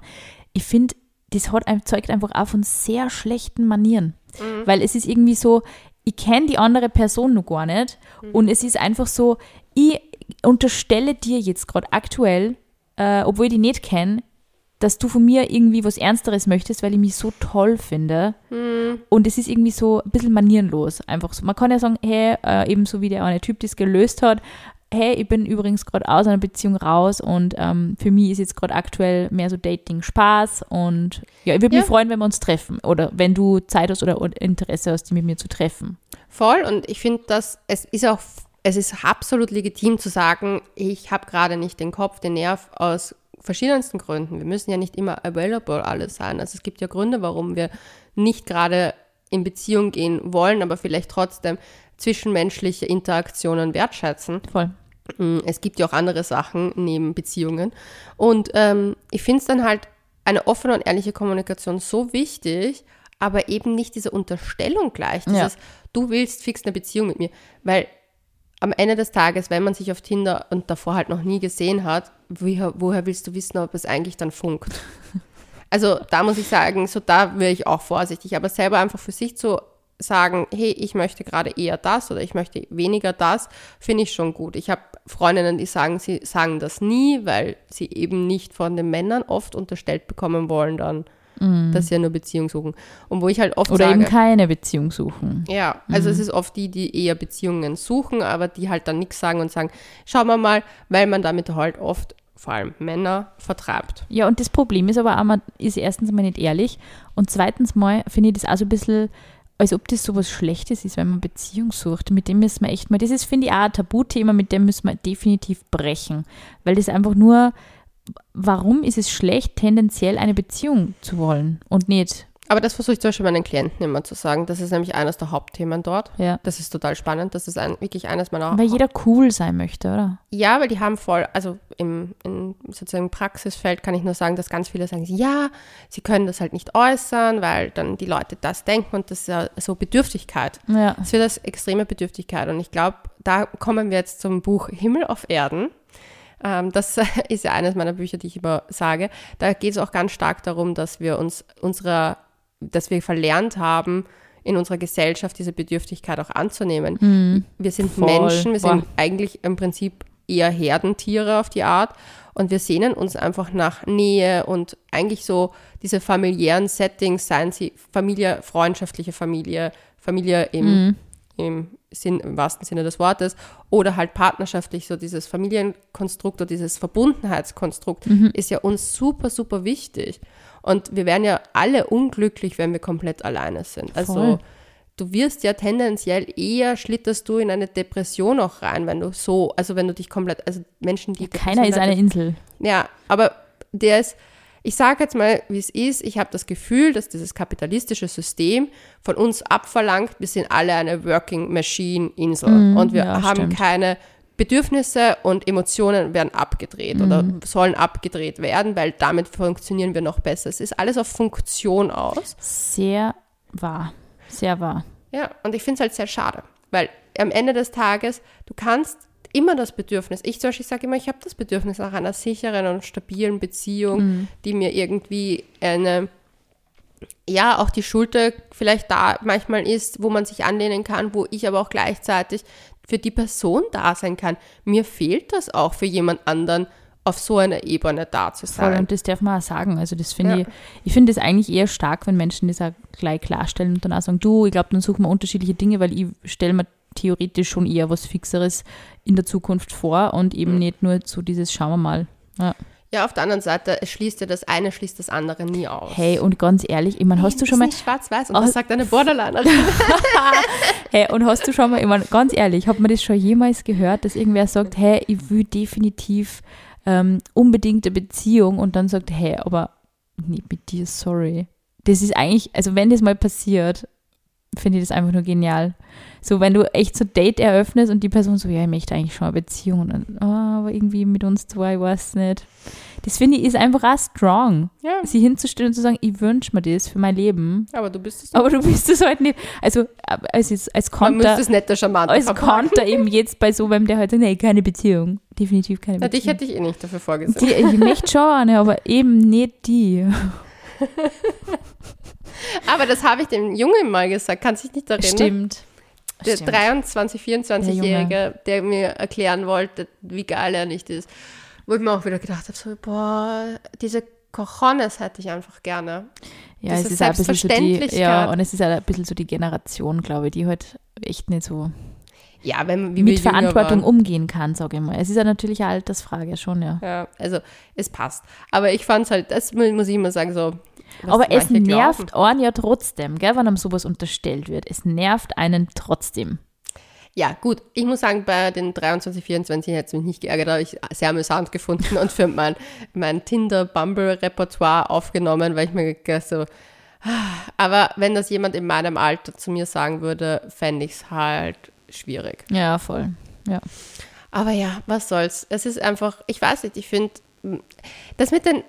Ich finde, das hat, zeugt einfach auch von sehr schlechten Manieren. Weil es ist irgendwie so, ich kenne die andere Person noch gar nicht und es ist einfach so, ich unterstelle dir jetzt gerade aktuell, äh, obwohl ich die nicht kenne, dass du von mir irgendwie was Ernsteres möchtest, weil ich mich so toll finde. Und es ist irgendwie so ein bisschen manierenlos. Einfach so. Man kann ja sagen, hey, äh, ebenso wie der eine Typ das gelöst hat, hey, ich bin übrigens gerade aus einer Beziehung raus und ähm, für mich ist jetzt gerade aktuell mehr so Dating Spaß und ja, ich würde Ja. mich freuen, wenn wir uns treffen oder wenn du Zeit hast oder Interesse hast, dich mit mir zu treffen. Voll und ich finde, dass es ist auch, es ist absolut legitim zu sagen, ich habe gerade nicht den Kopf, den Nerv aus verschiedensten Gründen. Wir müssen ja nicht immer available alles sein. Also es gibt ja Gründe, warum wir nicht gerade in Beziehung gehen wollen, aber vielleicht trotzdem zwischenmenschliche Interaktionen wertschätzen. Voll. Mm, Es gibt ja auch andere Sachen neben Beziehungen. Und ähm, ich finde es dann halt eine offene und ehrliche Kommunikation so wichtig, aber eben nicht diese Unterstellung gleich, dieses, du willst fix eine Beziehung mit mir, weil am Ende des Tages, wenn man sich auf Tinder und davor halt noch nie gesehen hat, woher, woher willst du wissen, ob es eigentlich dann funkt? Also da muss ich sagen, so da wäre ich auch vorsichtig, aber selber einfach für sich zu sagen, hey, ich möchte gerade eher das oder ich möchte weniger das, finde ich schon gut. Ich habe Freundinnen, die sagen, sie sagen das nie, weil sie eben nicht von den Männern oft unterstellt bekommen wollen dann, mm. dass sie ja nur Beziehung suchen. Und wo ich halt oft Oder sage, eben keine Beziehung suchen. ja, also es ist oft die, die eher Beziehungen suchen, aber die halt dann nichts sagen und sagen, schauen wir mal, weil man damit halt oft vor allem Männer vertreibt. Ja, und das Problem ist aber auch, man ist erstens mal nicht ehrlich und zweitens mal finde ich das auch so ein bisschen, als ob das so was Schlechtes ist, wenn man Beziehung sucht. Mit dem müssen wir echt mal, das ist, finde ich, auch ein Tabuthema, mit dem müssen wir definitiv brechen. Weil das einfach nur, warum ist es schlecht, tendenziell eine Beziehung zu wollen und nicht Aber das versuche ich zum Beispiel meinen Klienten immer zu sagen. Das ist nämlich eines der Hauptthemen dort. Ja. Das ist total spannend. Das ist ein, wirklich eines meiner Weil jeder cool sein möchte, oder? Ja, weil die haben voll, also im, im sozusagen Praxisfeld kann ich nur sagen, dass ganz viele sagen, ja, sie können das halt nicht äußern, weil dann die Leute das denken und das ist ja so Bedürftigkeit. Ja. Es wird als extreme Bedürftigkeit und ich glaube, da kommen wir jetzt zum Buch Himmel auf Erden. Ähm, das ist ja eines meiner Bücher, die ich immer sage. Da geht es auch ganz stark darum, dass wir uns unserer, dass wir verlernt haben, in unserer Gesellschaft diese Bedürftigkeit auch anzunehmen. Wir sind Voll. Menschen, wir sind Boah. eigentlich im Prinzip eher Herdentiere auf die Art und wir sehnen uns einfach nach Nähe und eigentlich so diese familiären Settings, seien sie Familie, freundschaftliche Familie, Familie im, im, Sinn, im wahrsten Sinne des Wortes oder halt partnerschaftlich, so dieses Familienkonstrukt oder dieses Verbundenheitskonstrukt ist ja uns super, super wichtig. Und wir werden ja alle unglücklich, wenn wir komplett alleine sind. Also Voll. du wirst ja tendenziell eher schlitterst du in eine Depression auch rein, wenn du so, also wenn du dich komplett, also Menschen, die Keiner ist eine Insel. ja, aber der ist, ich sage jetzt mal, wie es ist, ich habe das Gefühl, dass dieses kapitalistische System von uns abverlangt, wir sind alle eine Working Machine Insel und wir ja, haben stimmt. keine Bedürfnisse und Emotionen werden abgedreht oder Mhm. sollen abgedreht werden, weil damit funktionieren wir noch besser. Es ist alles auf Funktion aus. Sehr wahr. Sehr wahr. Ja, und ich finde es halt sehr schade, weil am Ende des Tages, du kannst immer das Bedürfnis, ich zum Beispiel sage immer, ich habe das Bedürfnis nach einer sicheren und stabilen Beziehung, die mir irgendwie eine, ja, auch die Schulter vielleicht da manchmal ist, wo man sich anlehnen kann, wo ich aber auch gleichzeitig für die Person da sein kann. Mir fehlt das auch für jemand anderen, auf so einer Ebene da zu Voll, sein. und das darf man auch sagen. Also das finde Ja. ich, ich finde das eigentlich eher stark, wenn Menschen das auch gleich klarstellen und dann auch sagen, du, ich glaube, dann suchen wir unterschiedliche Dinge, weil ich stelle mir theoretisch schon eher was Fixeres in der Zukunft vor und eben Mhm. nicht nur so dieses, schauen wir mal. Ja. Ja, auf der anderen Seite, es schließt ja das eine, schließt das andere nie aus. Hey, und ganz ehrlich, ich meine, hast du schon mal, schwarz-weiß und Oh. das sagt eine Borderlinerin. hey, und hast du schon mal, ich meine, ganz ehrlich, hat man das schon jemals gehört, dass irgendwer sagt, hey, ich will definitiv ähm, unbedingt eine Beziehung und dann sagt, hey, aber nicht mit dir, sorry. Das ist eigentlich, also wenn das mal passiert, finde ich das einfach nur genial. So, wenn du echt so Date eröffnest und die Person so, ja, ich möchte eigentlich schon eine Beziehung und oh, aber irgendwie mit uns zwei, ich weiß nicht. Das finde ich ist einfach auch strong. Ja, Sie hinzustellen und zu sagen, ich wünsche mir das für mein Leben. aber du bist es. Aber du bist es halt nicht. Also, als, als Man Konter, es netter charmant als verpacken. Konter eben jetzt bei so, beim der halt sagt, nee, keine Beziehung. Definitiv keine Na, dich Beziehung. hätte ich eh nicht dafür vorgesehen. Die, ich möchte schon aber eben nicht die. Aber das habe ich dem Jungen mal gesagt, kannst dich nicht erinnern? Stimmt. Der Stimmt. 23, Der 24-Jährige, der mir erklären wollte, wie geil er nicht ist. Wo ich mir auch wieder gedacht habe, so, boah, diese Cojones hätte ich einfach gerne. Ja, Diese es ist ein bisschen so die, ja, und es ist ein bisschen so die Generation, glaube ich, die halt echt nicht so Ja, wenn, mit Verantwortung umgehen kann, sage ich mal. Es ist ja natürlich eine Altersfrage schon, ja. Ja, also es passt. Aber ich fand es halt, das mu- muss ich immer sagen, so. Was Aber es nervt glauben. einen ja trotzdem, gell, wenn einem sowas unterstellt wird. Es nervt einen trotzdem. Ja, gut. Ich muss sagen, bei den 23, 24 hätte es mich nicht geärgert, habe ich sehr amüsant gefunden und für mein, mein Tinder-Bumble-Repertoire aufgenommen, weil ich mir gedacht so, ah, aber wenn das jemand in meinem Alter zu mir sagen würde, fände ich es halt schwierig. Ja, voll. Ja. Aber ja, was soll's. Es ist einfach, ich weiß nicht, ich finde, das mit den,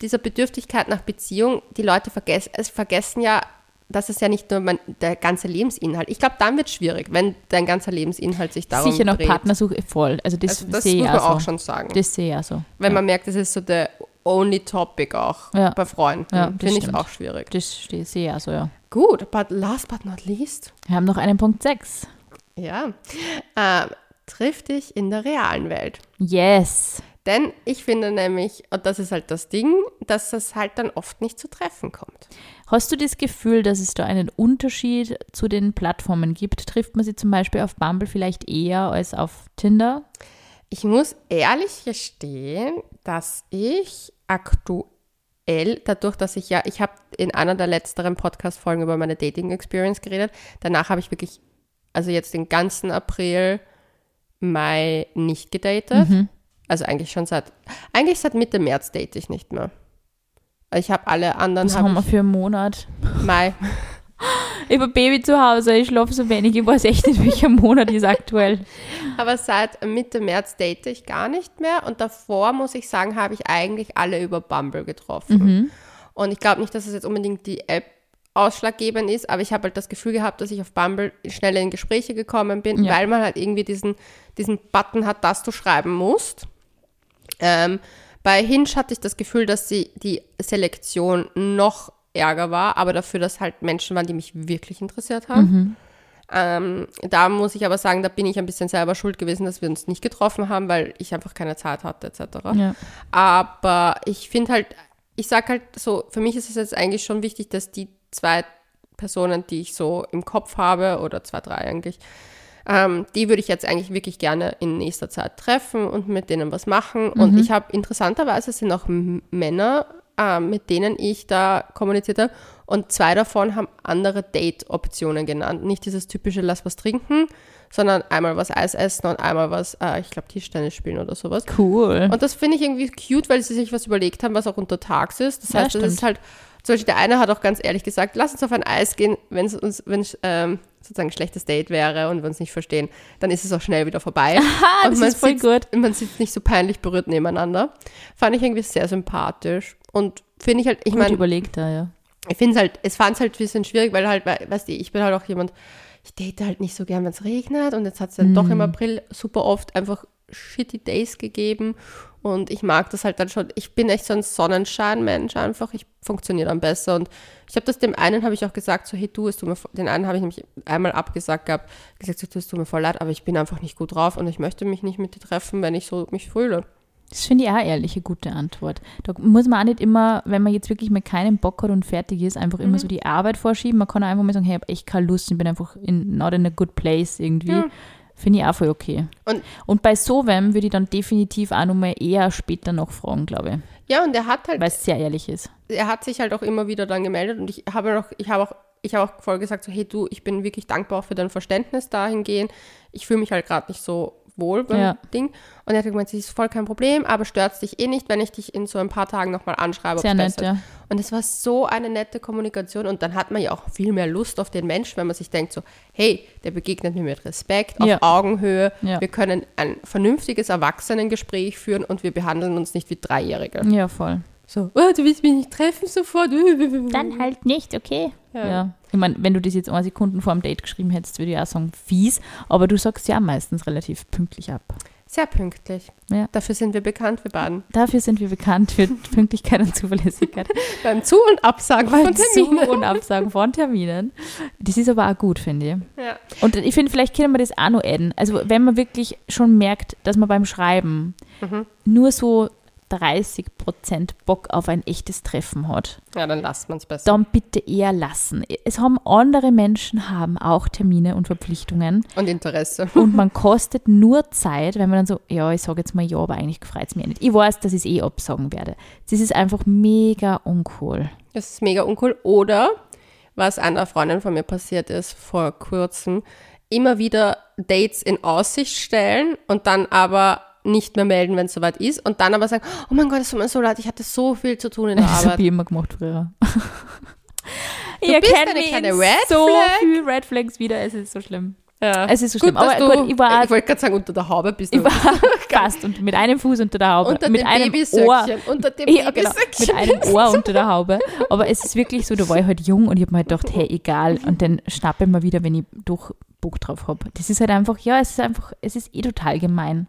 dieser Bedürftigkeit nach Beziehung, die Leute vergessen, es vergessen ja, das ist ja nicht nur mein, der ganze Lebensinhalt. Ich glaube, dann wird es schwierig, wenn dein ganzer Lebensinhalt sich darum Sicher noch dreht. Partnersuche voll. Also das, Also das sehe muss ich man auch so. schon sagen. Das sehe ich auch so. wenn ja. man merkt, das ist so der only topic auch Ja. bei Freunden. Ja, Finde ich auch schwierig. Das sehe ich auch so, ja. Gut, but last but not least, Wir haben noch einen Punkt 6. ja, ähm, triff dich in der realen Welt. Yes. Denn ich finde nämlich, und das ist halt das Ding, dass es halt dann oft nicht zu Treffen kommt. Hast du das Gefühl, dass es da einen Unterschied zu den Plattformen gibt? Trifft man sie zum Beispiel auf Bumble vielleicht eher als auf Tinder? Ich muss ehrlich gestehen, dass ich aktuell, dadurch, dass ich ja, ich habe in einer der letzteren Podcast-Folgen über meine Dating-Experience geredet. Danach habe ich wirklich, also jetzt den ganzen April, Mai nicht gedatet. Also eigentlich schon seit, eigentlich seit Mitte März date ich nicht mehr. Ich habe alle anderen, Was haben wir für einen Monat? Mai. Ich habe Baby zu Hause, ich schlafe so wenig, ich weiß echt nicht, welcher Monat ist aktuell. Aber seit Mitte März date ich gar nicht mehr und davor, muss ich sagen, habe ich eigentlich alle über Bumble getroffen. Und ich glaube nicht, dass es jetzt unbedingt die App ausschlaggebend ist, aber ich habe halt das Gefühl gehabt, dass ich auf Bumble schneller in Gespräche gekommen bin, Ja. weil man halt irgendwie diesen, diesen Button hat, dass du schreiben musst. Ähm, bei Hinge hatte ich das Gefühl, dass die, die Selektion noch ärger war, aber dafür, dass halt Menschen waren, die mich wirklich interessiert haben. Ähm, da muss ich aber sagen, da bin ich ein bisschen selber schuld gewesen, dass wir uns nicht getroffen haben, weil ich einfach keine Zeit hatte, etc. Ja. Aber ich finde halt, ich sag halt so, für mich ist es jetzt eigentlich schon wichtig, dass die zwei Personen, die ich so im Kopf habe, oder zwei, drei eigentlich, ähm, die würde ich jetzt eigentlich wirklich gerne in nächster Zeit treffen und mit denen was machen. Und ich habe interessanterweise sind auch Männer, ähm, mit denen ich da kommuniziert habe. Und zwei davon haben andere Date-Optionen genannt. Nicht dieses typische Lass was trinken, sondern einmal was Eis essen und einmal was, äh, ich glaube, Tischtennis spielen oder sowas. Cool. Und das finde ich irgendwie cute, weil sie sich was überlegt haben, was auch untertags ist. Das Ja, heißt, das stimmt. ist halt, zum Beispiel der eine hat auch ganz ehrlich gesagt, lass uns auf ein Eis gehen, wenn es uns, wenn es ähm, sozusagen ein schlechtes Date wäre und wir uns nicht verstehen, dann ist es auch schnell wieder vorbei. Ah, das und man ist voll sitzt, gut. Man sitzt nicht so peinlich berührt nebeneinander. Fand ich irgendwie sehr sympathisch. Und finde ich halt, ich meine, überlegt da, ja. ich finde es halt, es fand es halt ein bisschen schwierig, weil halt, we- weißt du, ich bin halt auch jemand, ich date halt nicht so gern, wenn es regnet und jetzt hat es dann doch im April super oft einfach shitty Days gegeben und ich mag das halt dann schon, ich bin echt so ein Sonnenschein-Mensch einfach, ich funktioniere dann besser und ich habe das dem einen, habe ich auch gesagt, so hey du, es tut mir, den einen habe ich nämlich einmal abgesagt gehabt, gesagt, so, du, es tut mir voll leid, aber ich bin einfach nicht gut drauf und ich möchte mich nicht mit dir treffen, wenn ich so mich fühle. Das finde ich auch ehrlich eine gute Antwort. Da muss man auch nicht immer, wenn man jetzt wirklich mal keinen Bock hat und fertig ist, einfach Mhm. immer so die Arbeit vorschieben. Man kann auch einfach mal sagen, hey, ich habe echt keine Lust, ich bin einfach in, not in a good place irgendwie. Ja. Finde ich auch voll okay. Und- und bei so wem würde ich dann definitiv auch nochmal eher später noch fragen, glaube ich. Ja, und er hat halt Weil es sehr ehrlich ist. er hat sich halt auch immer wieder dann gemeldet und ich habe noch, ich habe auch, ich habe auch voll gesagt, so, hey du, ich bin wirklich dankbar auch für dein Verständnis dahingehend. Ich fühle mich halt gerade nicht so wohl beim Ja. Ding. Und er hat gemeint, es ist voll kein Problem, aber stört dich eh nicht, wenn ich dich in so ein paar Tagen nochmal anschreibe. Sehr nett, ja. Und es war so eine nette Kommunikation und dann hat man ja auch viel mehr Lust auf den Menschen, wenn man sich denkt so, hey, der begegnet mir mit Respekt, auf Ja. Augenhöhe, Ja. wir können ein vernünftiges Erwachsenengespräch führen und wir behandeln uns nicht wie Dreijährige. Ja, voll. So, oh, du willst mich nicht treffen sofort. Dann halt nicht, okay. Ja. Ja. Ich meine, wenn du das jetzt eine Sekunde vor dem Date geschrieben hättest, würde ich auch sagen, fies. Aber du sagst ja meistens relativ pünktlich ab. Sehr pünktlich. Ja. Dafür sind wir bekannt, wir beiden. Dafür sind wir bekannt für Pünktlichkeit und Zuverlässigkeit. Beim Zu- und Absagen von Beim Zu- Terminen. und Absagen von Terminen. Das ist aber auch gut, finde ich. Ja. Und ich finde, vielleicht können wir das auch noch adden. Also, wenn man wirklich schon merkt, dass man beim Schreiben Mhm. nur so 30% Bock auf ein echtes Treffen hat, ja, dann lasst man es besser. dann bitte eher lassen. Es haben andere Menschen haben auch Termine und Verpflichtungen Und Interesse. und man kostet nur Zeit, wenn man dann so, ja, ich sage jetzt mal ja, aber eigentlich freut es mich nicht. Ich weiß, dass ich es eh absagen werde. Das ist einfach mega uncool. Das ist mega uncool. Oder, was einer Freundin von mir passiert ist vor kurzem, immer wieder Dates in Aussicht stellen und dann aber nicht mehr melden, wenn es soweit ist. Und dann aber sagen, oh mein Gott, es tut mir so leid, ich hatte so viel zu tun in der Das habe Arbeit. ich immer gemacht früher. Du bist eine kleine Red so Flag. viel Red Flags wieder, es ist so schlimm. Ja. Es ist so schlimm. dass Aber du, gut, ich war, ich wollte gerade sagen, unter der Haube bist du. ich war fast und mit einem Fuß unter der Haube. unter mit dem einem Ohr. Babysöckchen. Unter dem Ja, genau, Babysöckchen. mit einem Ohr unter der Haube. Aber es ist wirklich so, da war ich halt jung und ich habe mir halt gedacht, hey, egal. Und dann schnappe ich mal wieder, wenn ich doch Bock drauf habe. Das ist halt einfach, ja, es ist einfach, es ist eh total gemein.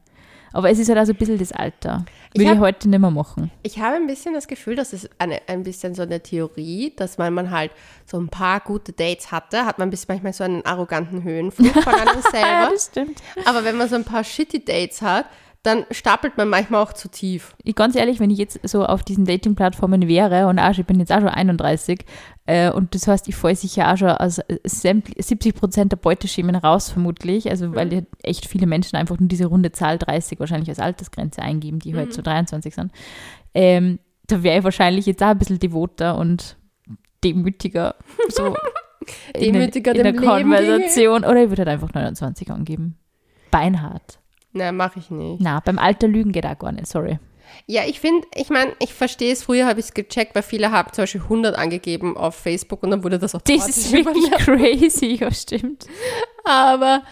Aber es ist halt auch so ein bisschen das Alter. Ich Würde ich, hab- heute nicht mehr machen. Ich habe ein bisschen das Gefühl, das ist eine, ein bisschen so eine Theorie, dass wenn man halt so ein paar gute Dates hatte, hat man bis manchmal so einen arroganten Höhenflug von einem Ja, selber. das stimmt. Aber wenn man so ein paar shitty Dates hat, dann stapelt man manchmal auch zu tief. Ich, ganz ehrlich, wenn ich jetzt so auf diesen Dating-Plattformen wäre und auch, ich bin jetzt auch schon 31 äh, und das heißt, ich falle sicher auch schon aus äh, sämtli- 70 Prozent der Beuteschemen raus, vermutlich. Also, weil ja echt viele Menschen einfach nur diese runde Zahl 30 wahrscheinlich als Altersgrenze eingeben, die halt so 23 sind. Ähm, da wäre ich wahrscheinlich jetzt auch ein bisschen devoter und demütiger. So in Demütiger in der dem Leben Konversation. Oder ich würde halt einfach 29 angeben. Beinhart. Nein, mache ich nicht. Na, beim Alter lügen geht auch gar nicht, sorry. Ja, ich finde, ich meine, ich verstehe es. Früher habe ich es gecheckt, weil viele haben zum Beispiel 100 angegeben auf Facebook und dann wurde das auch Das ist wirklich crazy, ja, stimmt. Aber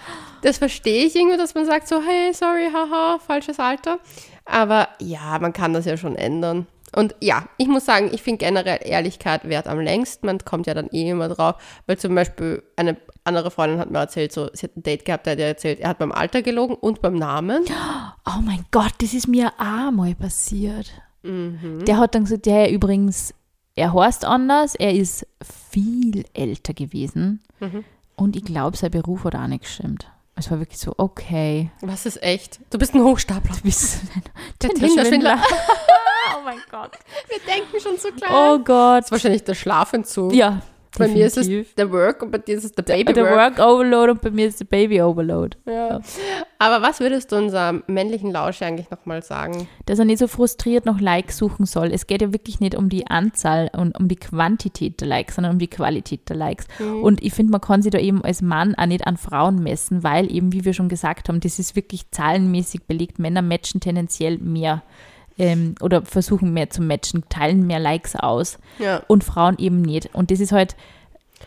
das verstehe ich irgendwie, dass man sagt so, hey, sorry, haha, falsches Alter. Aber ja, man kann das ja schon ändern. Und ja, ich muss sagen, ich finde generell Ehrlichkeit wert am längsten. Man kommt ja dann eh immer drauf, weil zum Beispiel eine andere Freundin hat mir erzählt, so, sie hat ein Date gehabt, der hat ihr erzählt, er hat beim Alter gelogen und beim Namen. Oh mein Gott, das ist mir auch mal passiert. Der hat dann gesagt, ja, übrigens, er heißt anders, er ist viel älter gewesen und ich glaube, sein Beruf hat auch nicht gestimmt. Es war wirklich so, okay, Was ist echt? Du bist ein Hochstapler. du bist ein Der Tinder-Schwindler. oh mein Gott. Wir denken schon so klein. Oh Gott. Das ist wahrscheinlich der Schlafentzug. Ja, Bei mir ist es der Work und bei dir ist es der Baby der Work. Work Overload und bei mir ist der Baby Overload. Ja. Aber was würdest du unserem männlichen Lauscher eigentlich nochmal sagen? dass er nicht so frustriert nach Likes suchen soll. Es geht ja wirklich nicht um die Anzahl und um die Quantität der Likes, sondern um die Qualität der Likes. Und ich finde, man kann sich da eben als Mann auch nicht an Frauen messen, weil eben, wie wir schon gesagt haben, das ist wirklich zahlenmäßig belegt. Männer matchen tendenziell mehr ähm, oder versuchen mehr zu matchen, teilen mehr Likes aus Ja. und Frauen eben nicht. Und das ist halt,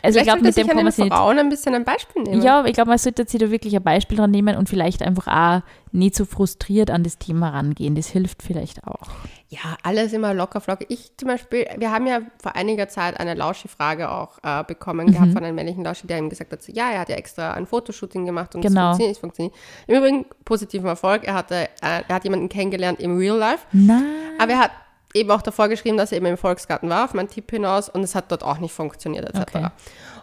also ich Vielleicht glaube, mit dem kann an man sich Frauen ein bisschen ein Beispiel nehmen. ja, ich glaube, man sollte sich da wirklich ein Beispiel dran nehmen und vielleicht einfach auch nicht so frustriert an das Thema rangehen. Das hilft vielleicht auch. Ja, alles immer locker flockig. Ich zum Beispiel, wir haben ja vor einiger Zeit eine Lauschi-Frage auch äh, bekommen Mhm. gehabt von einem männlichen Lauschi, der ihm gesagt hat, so, ja, er hat ja extra ein Fotoshooting gemacht und Genau. es funktioniert, es funktioniert. Im Übrigen positiven Erfolg. Er hatte, äh, er hat jemanden kennengelernt im Real Life, Nein. aber er hat eben auch davor geschrieben, dass er eben im Volksgarten war, auf meinen Tipp hinaus und es hat dort auch nicht funktioniert etc. Okay.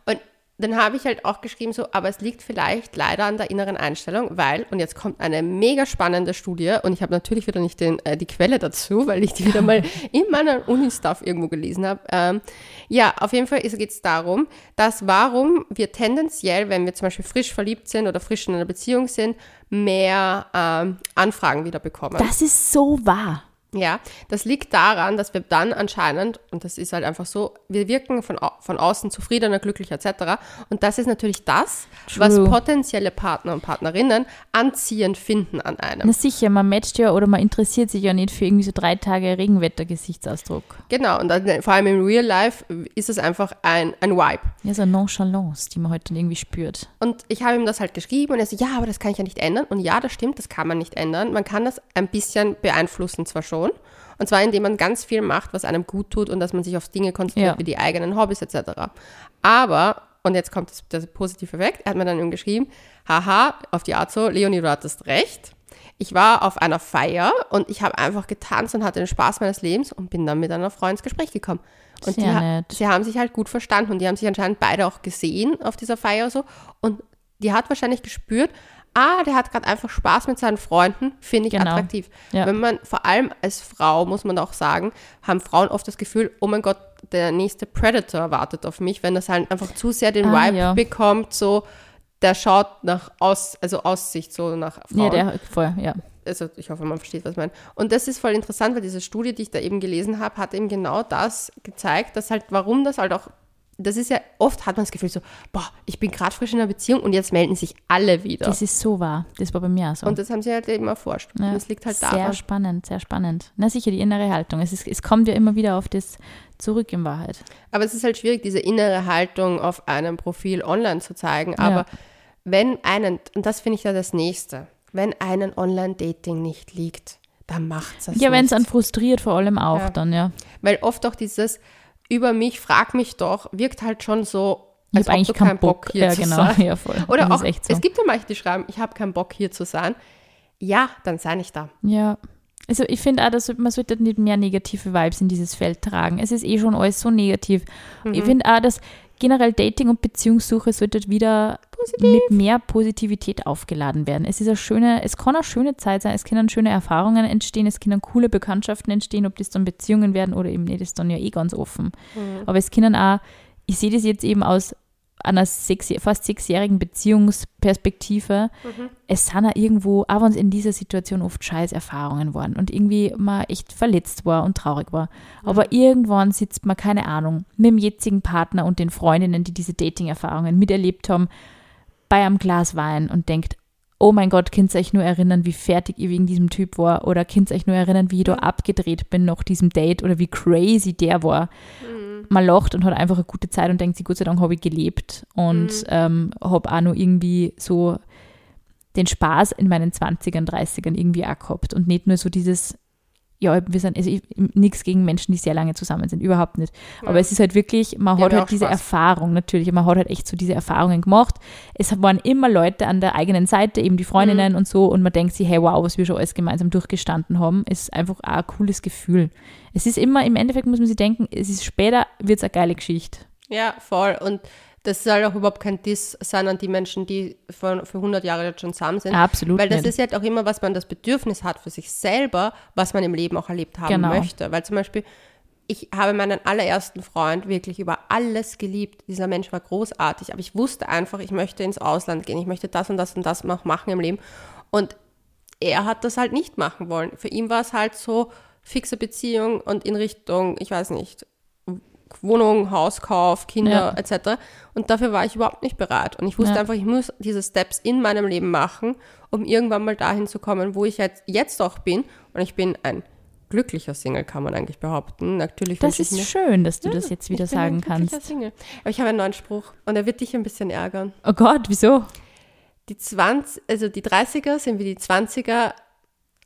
Und dann habe ich halt auch geschrieben, so, aber es liegt vielleicht leider an der inneren Einstellung, weil, und jetzt kommt eine mega spannende Studie, und ich habe natürlich wieder nicht den, äh, die Quelle dazu, weil ich die wieder mal in meiner Uni-Stuff irgendwo gelesen habe. Ähm, ja, auf jeden Fall geht es darum, dass warum wir tendenziell, wenn wir zum Beispiel frisch verliebt sind oder frisch in einer Beziehung sind, mehr ähm, Anfragen wieder bekommen. Das ist so wahr. Ja, das liegt daran, dass wir dann anscheinend, und das ist halt einfach so, wir wirken von, au- von außen zufriedener, glücklicher etc. Und das ist natürlich das, was True. potenzielle Partner und Partnerinnen anziehend finden an einem. Na sicher, man matcht ja oder man interessiert sich ja nicht für irgendwie so drei Tage Regenwetter-Gesichtsausdruck. Genau, und dann, vor allem im Real Life ist es einfach ein, ein Vibe. Ja, so eine Nonchalance, die man heute dann irgendwie spürt. Und ich habe ihm das halt geschrieben und er so, ja, aber das kann ich ja nicht ändern. Und ja, das stimmt, das kann man nicht ändern. Man kann das ein bisschen beeinflussen zwar schon. Und zwar indem man ganz viel macht, was einem gut tut und dass man sich auf Dinge konzentriert, Ja. wie die eigenen Hobbys etc. Aber, und jetzt kommt das, der positive Effekt, er hat mir dann eben geschrieben, haha, auf die Art so, Leonie, du hattest recht. Ich war auf einer Feier und ich habe einfach getanzt und hatte den Spaß meines Lebens und bin dann mit einer Frau ins Gespräch gekommen. Und Sehr die, nett. sie haben sich halt gut verstanden und die haben sich anscheinend beide auch gesehen auf dieser Feier so. Und die hat wahrscheinlich gespürt, ah, der hat gerade einfach Spaß mit seinen Freunden, finde ich Genau. attraktiv. Ja. Wenn man, vor allem als Frau, muss man auch sagen, haben Frauen oft das Gefühl, oh mein Gott, der nächste Predator wartet auf mich, wenn das halt einfach zu sehr den Ah, Vibe ja. bekommt, so, der schaut nach Aus, also Aussicht, so nach Frauen. Ja, der voll, ja. also ich hoffe, man versteht, was ich meine. Und das ist voll interessant, weil diese Studie, die ich da eben gelesen habe, hat eben genau das gezeigt, dass halt, warum das halt auch, das ist ja, oft hat man das Gefühl so, boah, ich bin gerade frisch in einer Beziehung und jetzt melden sich alle wieder. Das ist so wahr. Das war bei mir auch so. und das haben sie halt eben erforscht. Ja, Und es liegt halt sehr daran. spannend, sehr spannend. Na sicher, die innere Haltung. Es, ist, es kommt ja immer wieder auf das zurück in Wahrheit. Aber es ist halt schwierig, diese innere Haltung auf einem Profil online zu zeigen. Aber wenn einen, und das finde ich ja das Nächste, wenn einen Online-Dating nicht liegt, dann macht es Ja, wenn es einen frustriert, vor allem auch Ja. dann, ja. Weil oft auch dieses über mich, frag mich doch, wirkt halt schon so, Ich als habe ob eigentlich du keinen Bock. Bock hier ja, zu genau. sein. Ja, voll. Oder das auch, so. es gibt ja manche, die schreiben, ich habe keinen Bock hier zu sein. Ja, dann sei nicht da. Ja. Also ich finde auch, dass man sollte nicht mehr negative Vibes in dieses Feld tragen. Es ist eh schon alles so negativ. Mhm. Ich finde auch, dass generell Dating und Beziehungssuche sollte wieder mit mehr Positivität aufgeladen werden. Es ist eine schöne, es kann eine schöne Zeit sein, es können schöne Erfahrungen entstehen, es können coole Bekanntschaften entstehen, ob das dann Beziehungen werden oder eben nicht, ist dann ja eh ganz offen. Mhm. Aber es können auch, ich sehe das jetzt eben aus einer sechs, fast sechsjährigen Beziehungsperspektive. Es sind auch irgendwo, auch wenn es in dieser Situation oft scheiß Erfahrungen waren und irgendwie man echt verletzt war und traurig war. Aber irgendwann sitzt man, keine Ahnung, mit dem jetzigen Partner und den Freundinnen, die diese Dating-Erfahrungen miterlebt haben, bei einem Glas Wein und denkt, oh mein Gott, könnt ihr euch nur erinnern, wie fertig ihr wegen diesem Typ war oder könnt ihr euch nur erinnern, wie ich da abgedreht bin nach diesem Date oder wie crazy der war. Man lacht und hat einfach eine gute Zeit und denkt sich, Gott sei Dank habe ich gelebt und ähm, habe auch noch irgendwie so den Spaß in meinen 20ern, 30ern irgendwie auch gehabt und nicht nur so dieses, ja, wir sind, also nichts gegen Menschen, die sehr lange zusammen sind, überhaupt nicht. Aber es ist halt wirklich, man Die hat ja halt diese Spaß. Erfahrung natürlich, man hat halt echt so diese Erfahrungen gemacht. Es waren immer Leute an der eigenen Seite, eben die Freundinnen Mhm. und so und man denkt sich, hey, wow, was wir schon alles gemeinsam durchgestanden haben, ist einfach auch ein cooles Gefühl. Es ist immer, im Endeffekt muss man sich denken, es ist später, wird es eine geile Geschichte. Ja, voll. Und das soll auch überhaupt kein Diss sein an die Menschen, die für, für 100 Jahre jetzt schon zusammen sind. Absolut Weil das nicht. ist halt auch immer, was man das Bedürfnis hat für sich selber, was man im Leben auch erlebt haben Genau. möchte. Weil zum Beispiel, ich habe meinen allerersten Freund wirklich über alles geliebt. Dieser Mensch war großartig, aber ich wusste einfach, ich möchte ins Ausland gehen, ich möchte das und das und das noch machen im Leben. Und er hat das halt nicht machen wollen. Für ihn war es halt so fixe Beziehung und in Richtung, ich weiß nicht, Wohnung, Hauskauf, Kinder Ja. etc. Und dafür war ich überhaupt nicht bereit. Und ich wusste Ja. einfach, ich muss diese Steps in meinem Leben machen, um irgendwann mal dahin zu kommen, wo ich jetzt, jetzt auch bin. Und ich bin ein glücklicher Single, kann man eigentlich behaupten. Natürlich Das ist mir, schön, dass du das jetzt wieder ich bin ein sagen glücklicher kannst. Single. Aber ich habe einen neuen Spruch und er wird dich ein bisschen ärgern. Oh Gott, wieso? Die 20, also die 30er sind wie die 20er,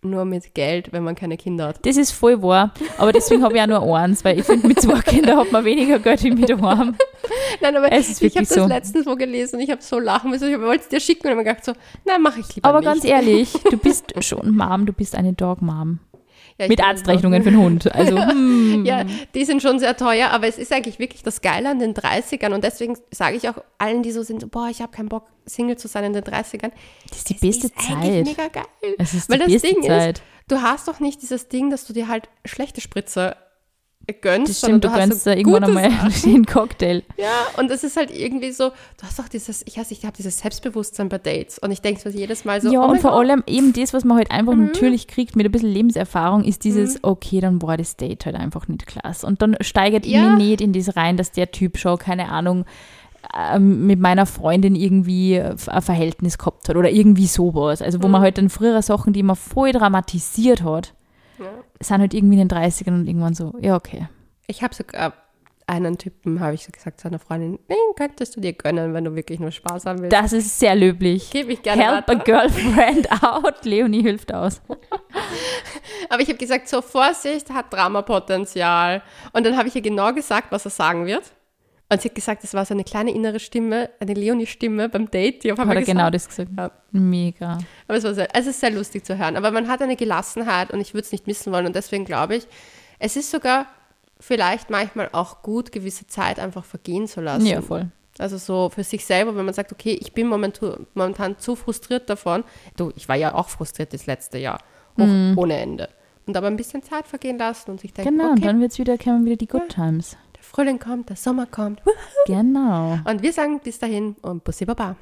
nur mit Geld, wenn man keine Kinder hat. Das ist voll wahr, aber deswegen habe ich auch nur eins, weil ich finde, mit zwei Kindern hat man weniger Geld wie mit einem. Nein, aber ich habe das so. letztens wo gelesen und ich habe so lachen müssen. Ich wollte es dir schicken und habe mir gedacht so, nein, mache ich lieber Aber nicht. ganz ehrlich, du bist schon Mom, du bist eine Dog-Mom. Ja, Mit Arztrechnungen für den Hund. Also, hm, Ja, die sind schon sehr teuer, aber es ist eigentlich wirklich das Geile an den 30ern und deswegen sage ich auch allen, die so sind, so, boah, ich habe keinen Bock, Single zu sein in den 30ern. das ist die Es beste ist eigentlich Zeit. mega geil. Es ist Weil die das beste Ding Zeit. ist, du hast doch nicht dieses Ding, dass du dir halt schlechte Spritze gönnst, Das stimmt, du hast gönnst da irgendwann einmal den Cocktail. Ja, und es ist halt irgendwie so, du hast doch dieses, ich nicht, ich habe dieses Selbstbewusstsein bei Dates und ich denke mir jedes Mal so, ja, oh und vor Gott, allem eben das, was man halt einfach natürlich kriegt mit ein bisschen Lebenserfahrung, ist dieses, okay, dann war das Date halt einfach nicht klasse. Und dann steigert Ja. mir nicht in das rein, dass der Typ schon, keine Ahnung, ähm, mit meiner Freundin irgendwie ein Verhältnis gehabt hat oder irgendwie sowas. Also wo man halt dann frühere Sachen, die man voll dramatisiert hat, sind halt irgendwie in den 30ern und irgendwann so, ja, okay. Ich habe sogar einen Typen, habe ich so gesagt, zu einer Freundin, den könntest du dir gönnen, wenn du wirklich nur Spaß haben willst. Das ist sehr löblich. Gebe ich gerne Help a weiter. girlfriend out. Leonie hilft aus. Aber ich habe gesagt, so Vorsicht hat Dramapotenzial. Und dann habe ich ihr genau gesagt, was er sagen wird. Und sie hat gesagt, das war so eine kleine innere Stimme, eine Leonie-Stimme beim Date, die auf Hat einmal er gesagt genau das gesagt? Ja. Mega. Aber es war sehr, es ist sehr lustig zu hören. Aber man hat eine Gelassenheit und ich würde es nicht missen wollen. Und deswegen glaube ich, es ist sogar vielleicht manchmal auch gut, gewisse Zeit einfach vergehen zu lassen. Ja, voll. Also so für sich selber, wenn man sagt, okay, ich bin momentan, momentan zu frustriert davon. Du, ich war ja auch frustriert das letzte Jahr. Hoch, Ohne Ende. Und aber ein bisschen Zeit vergehen lassen und sich denken, Genau, und okay, dann wird's wieder, kommen wieder die Good Times. Der Frühling kommt, der Sommer kommt. Genau. Und wir sagen bis dahin und Bussi Baba.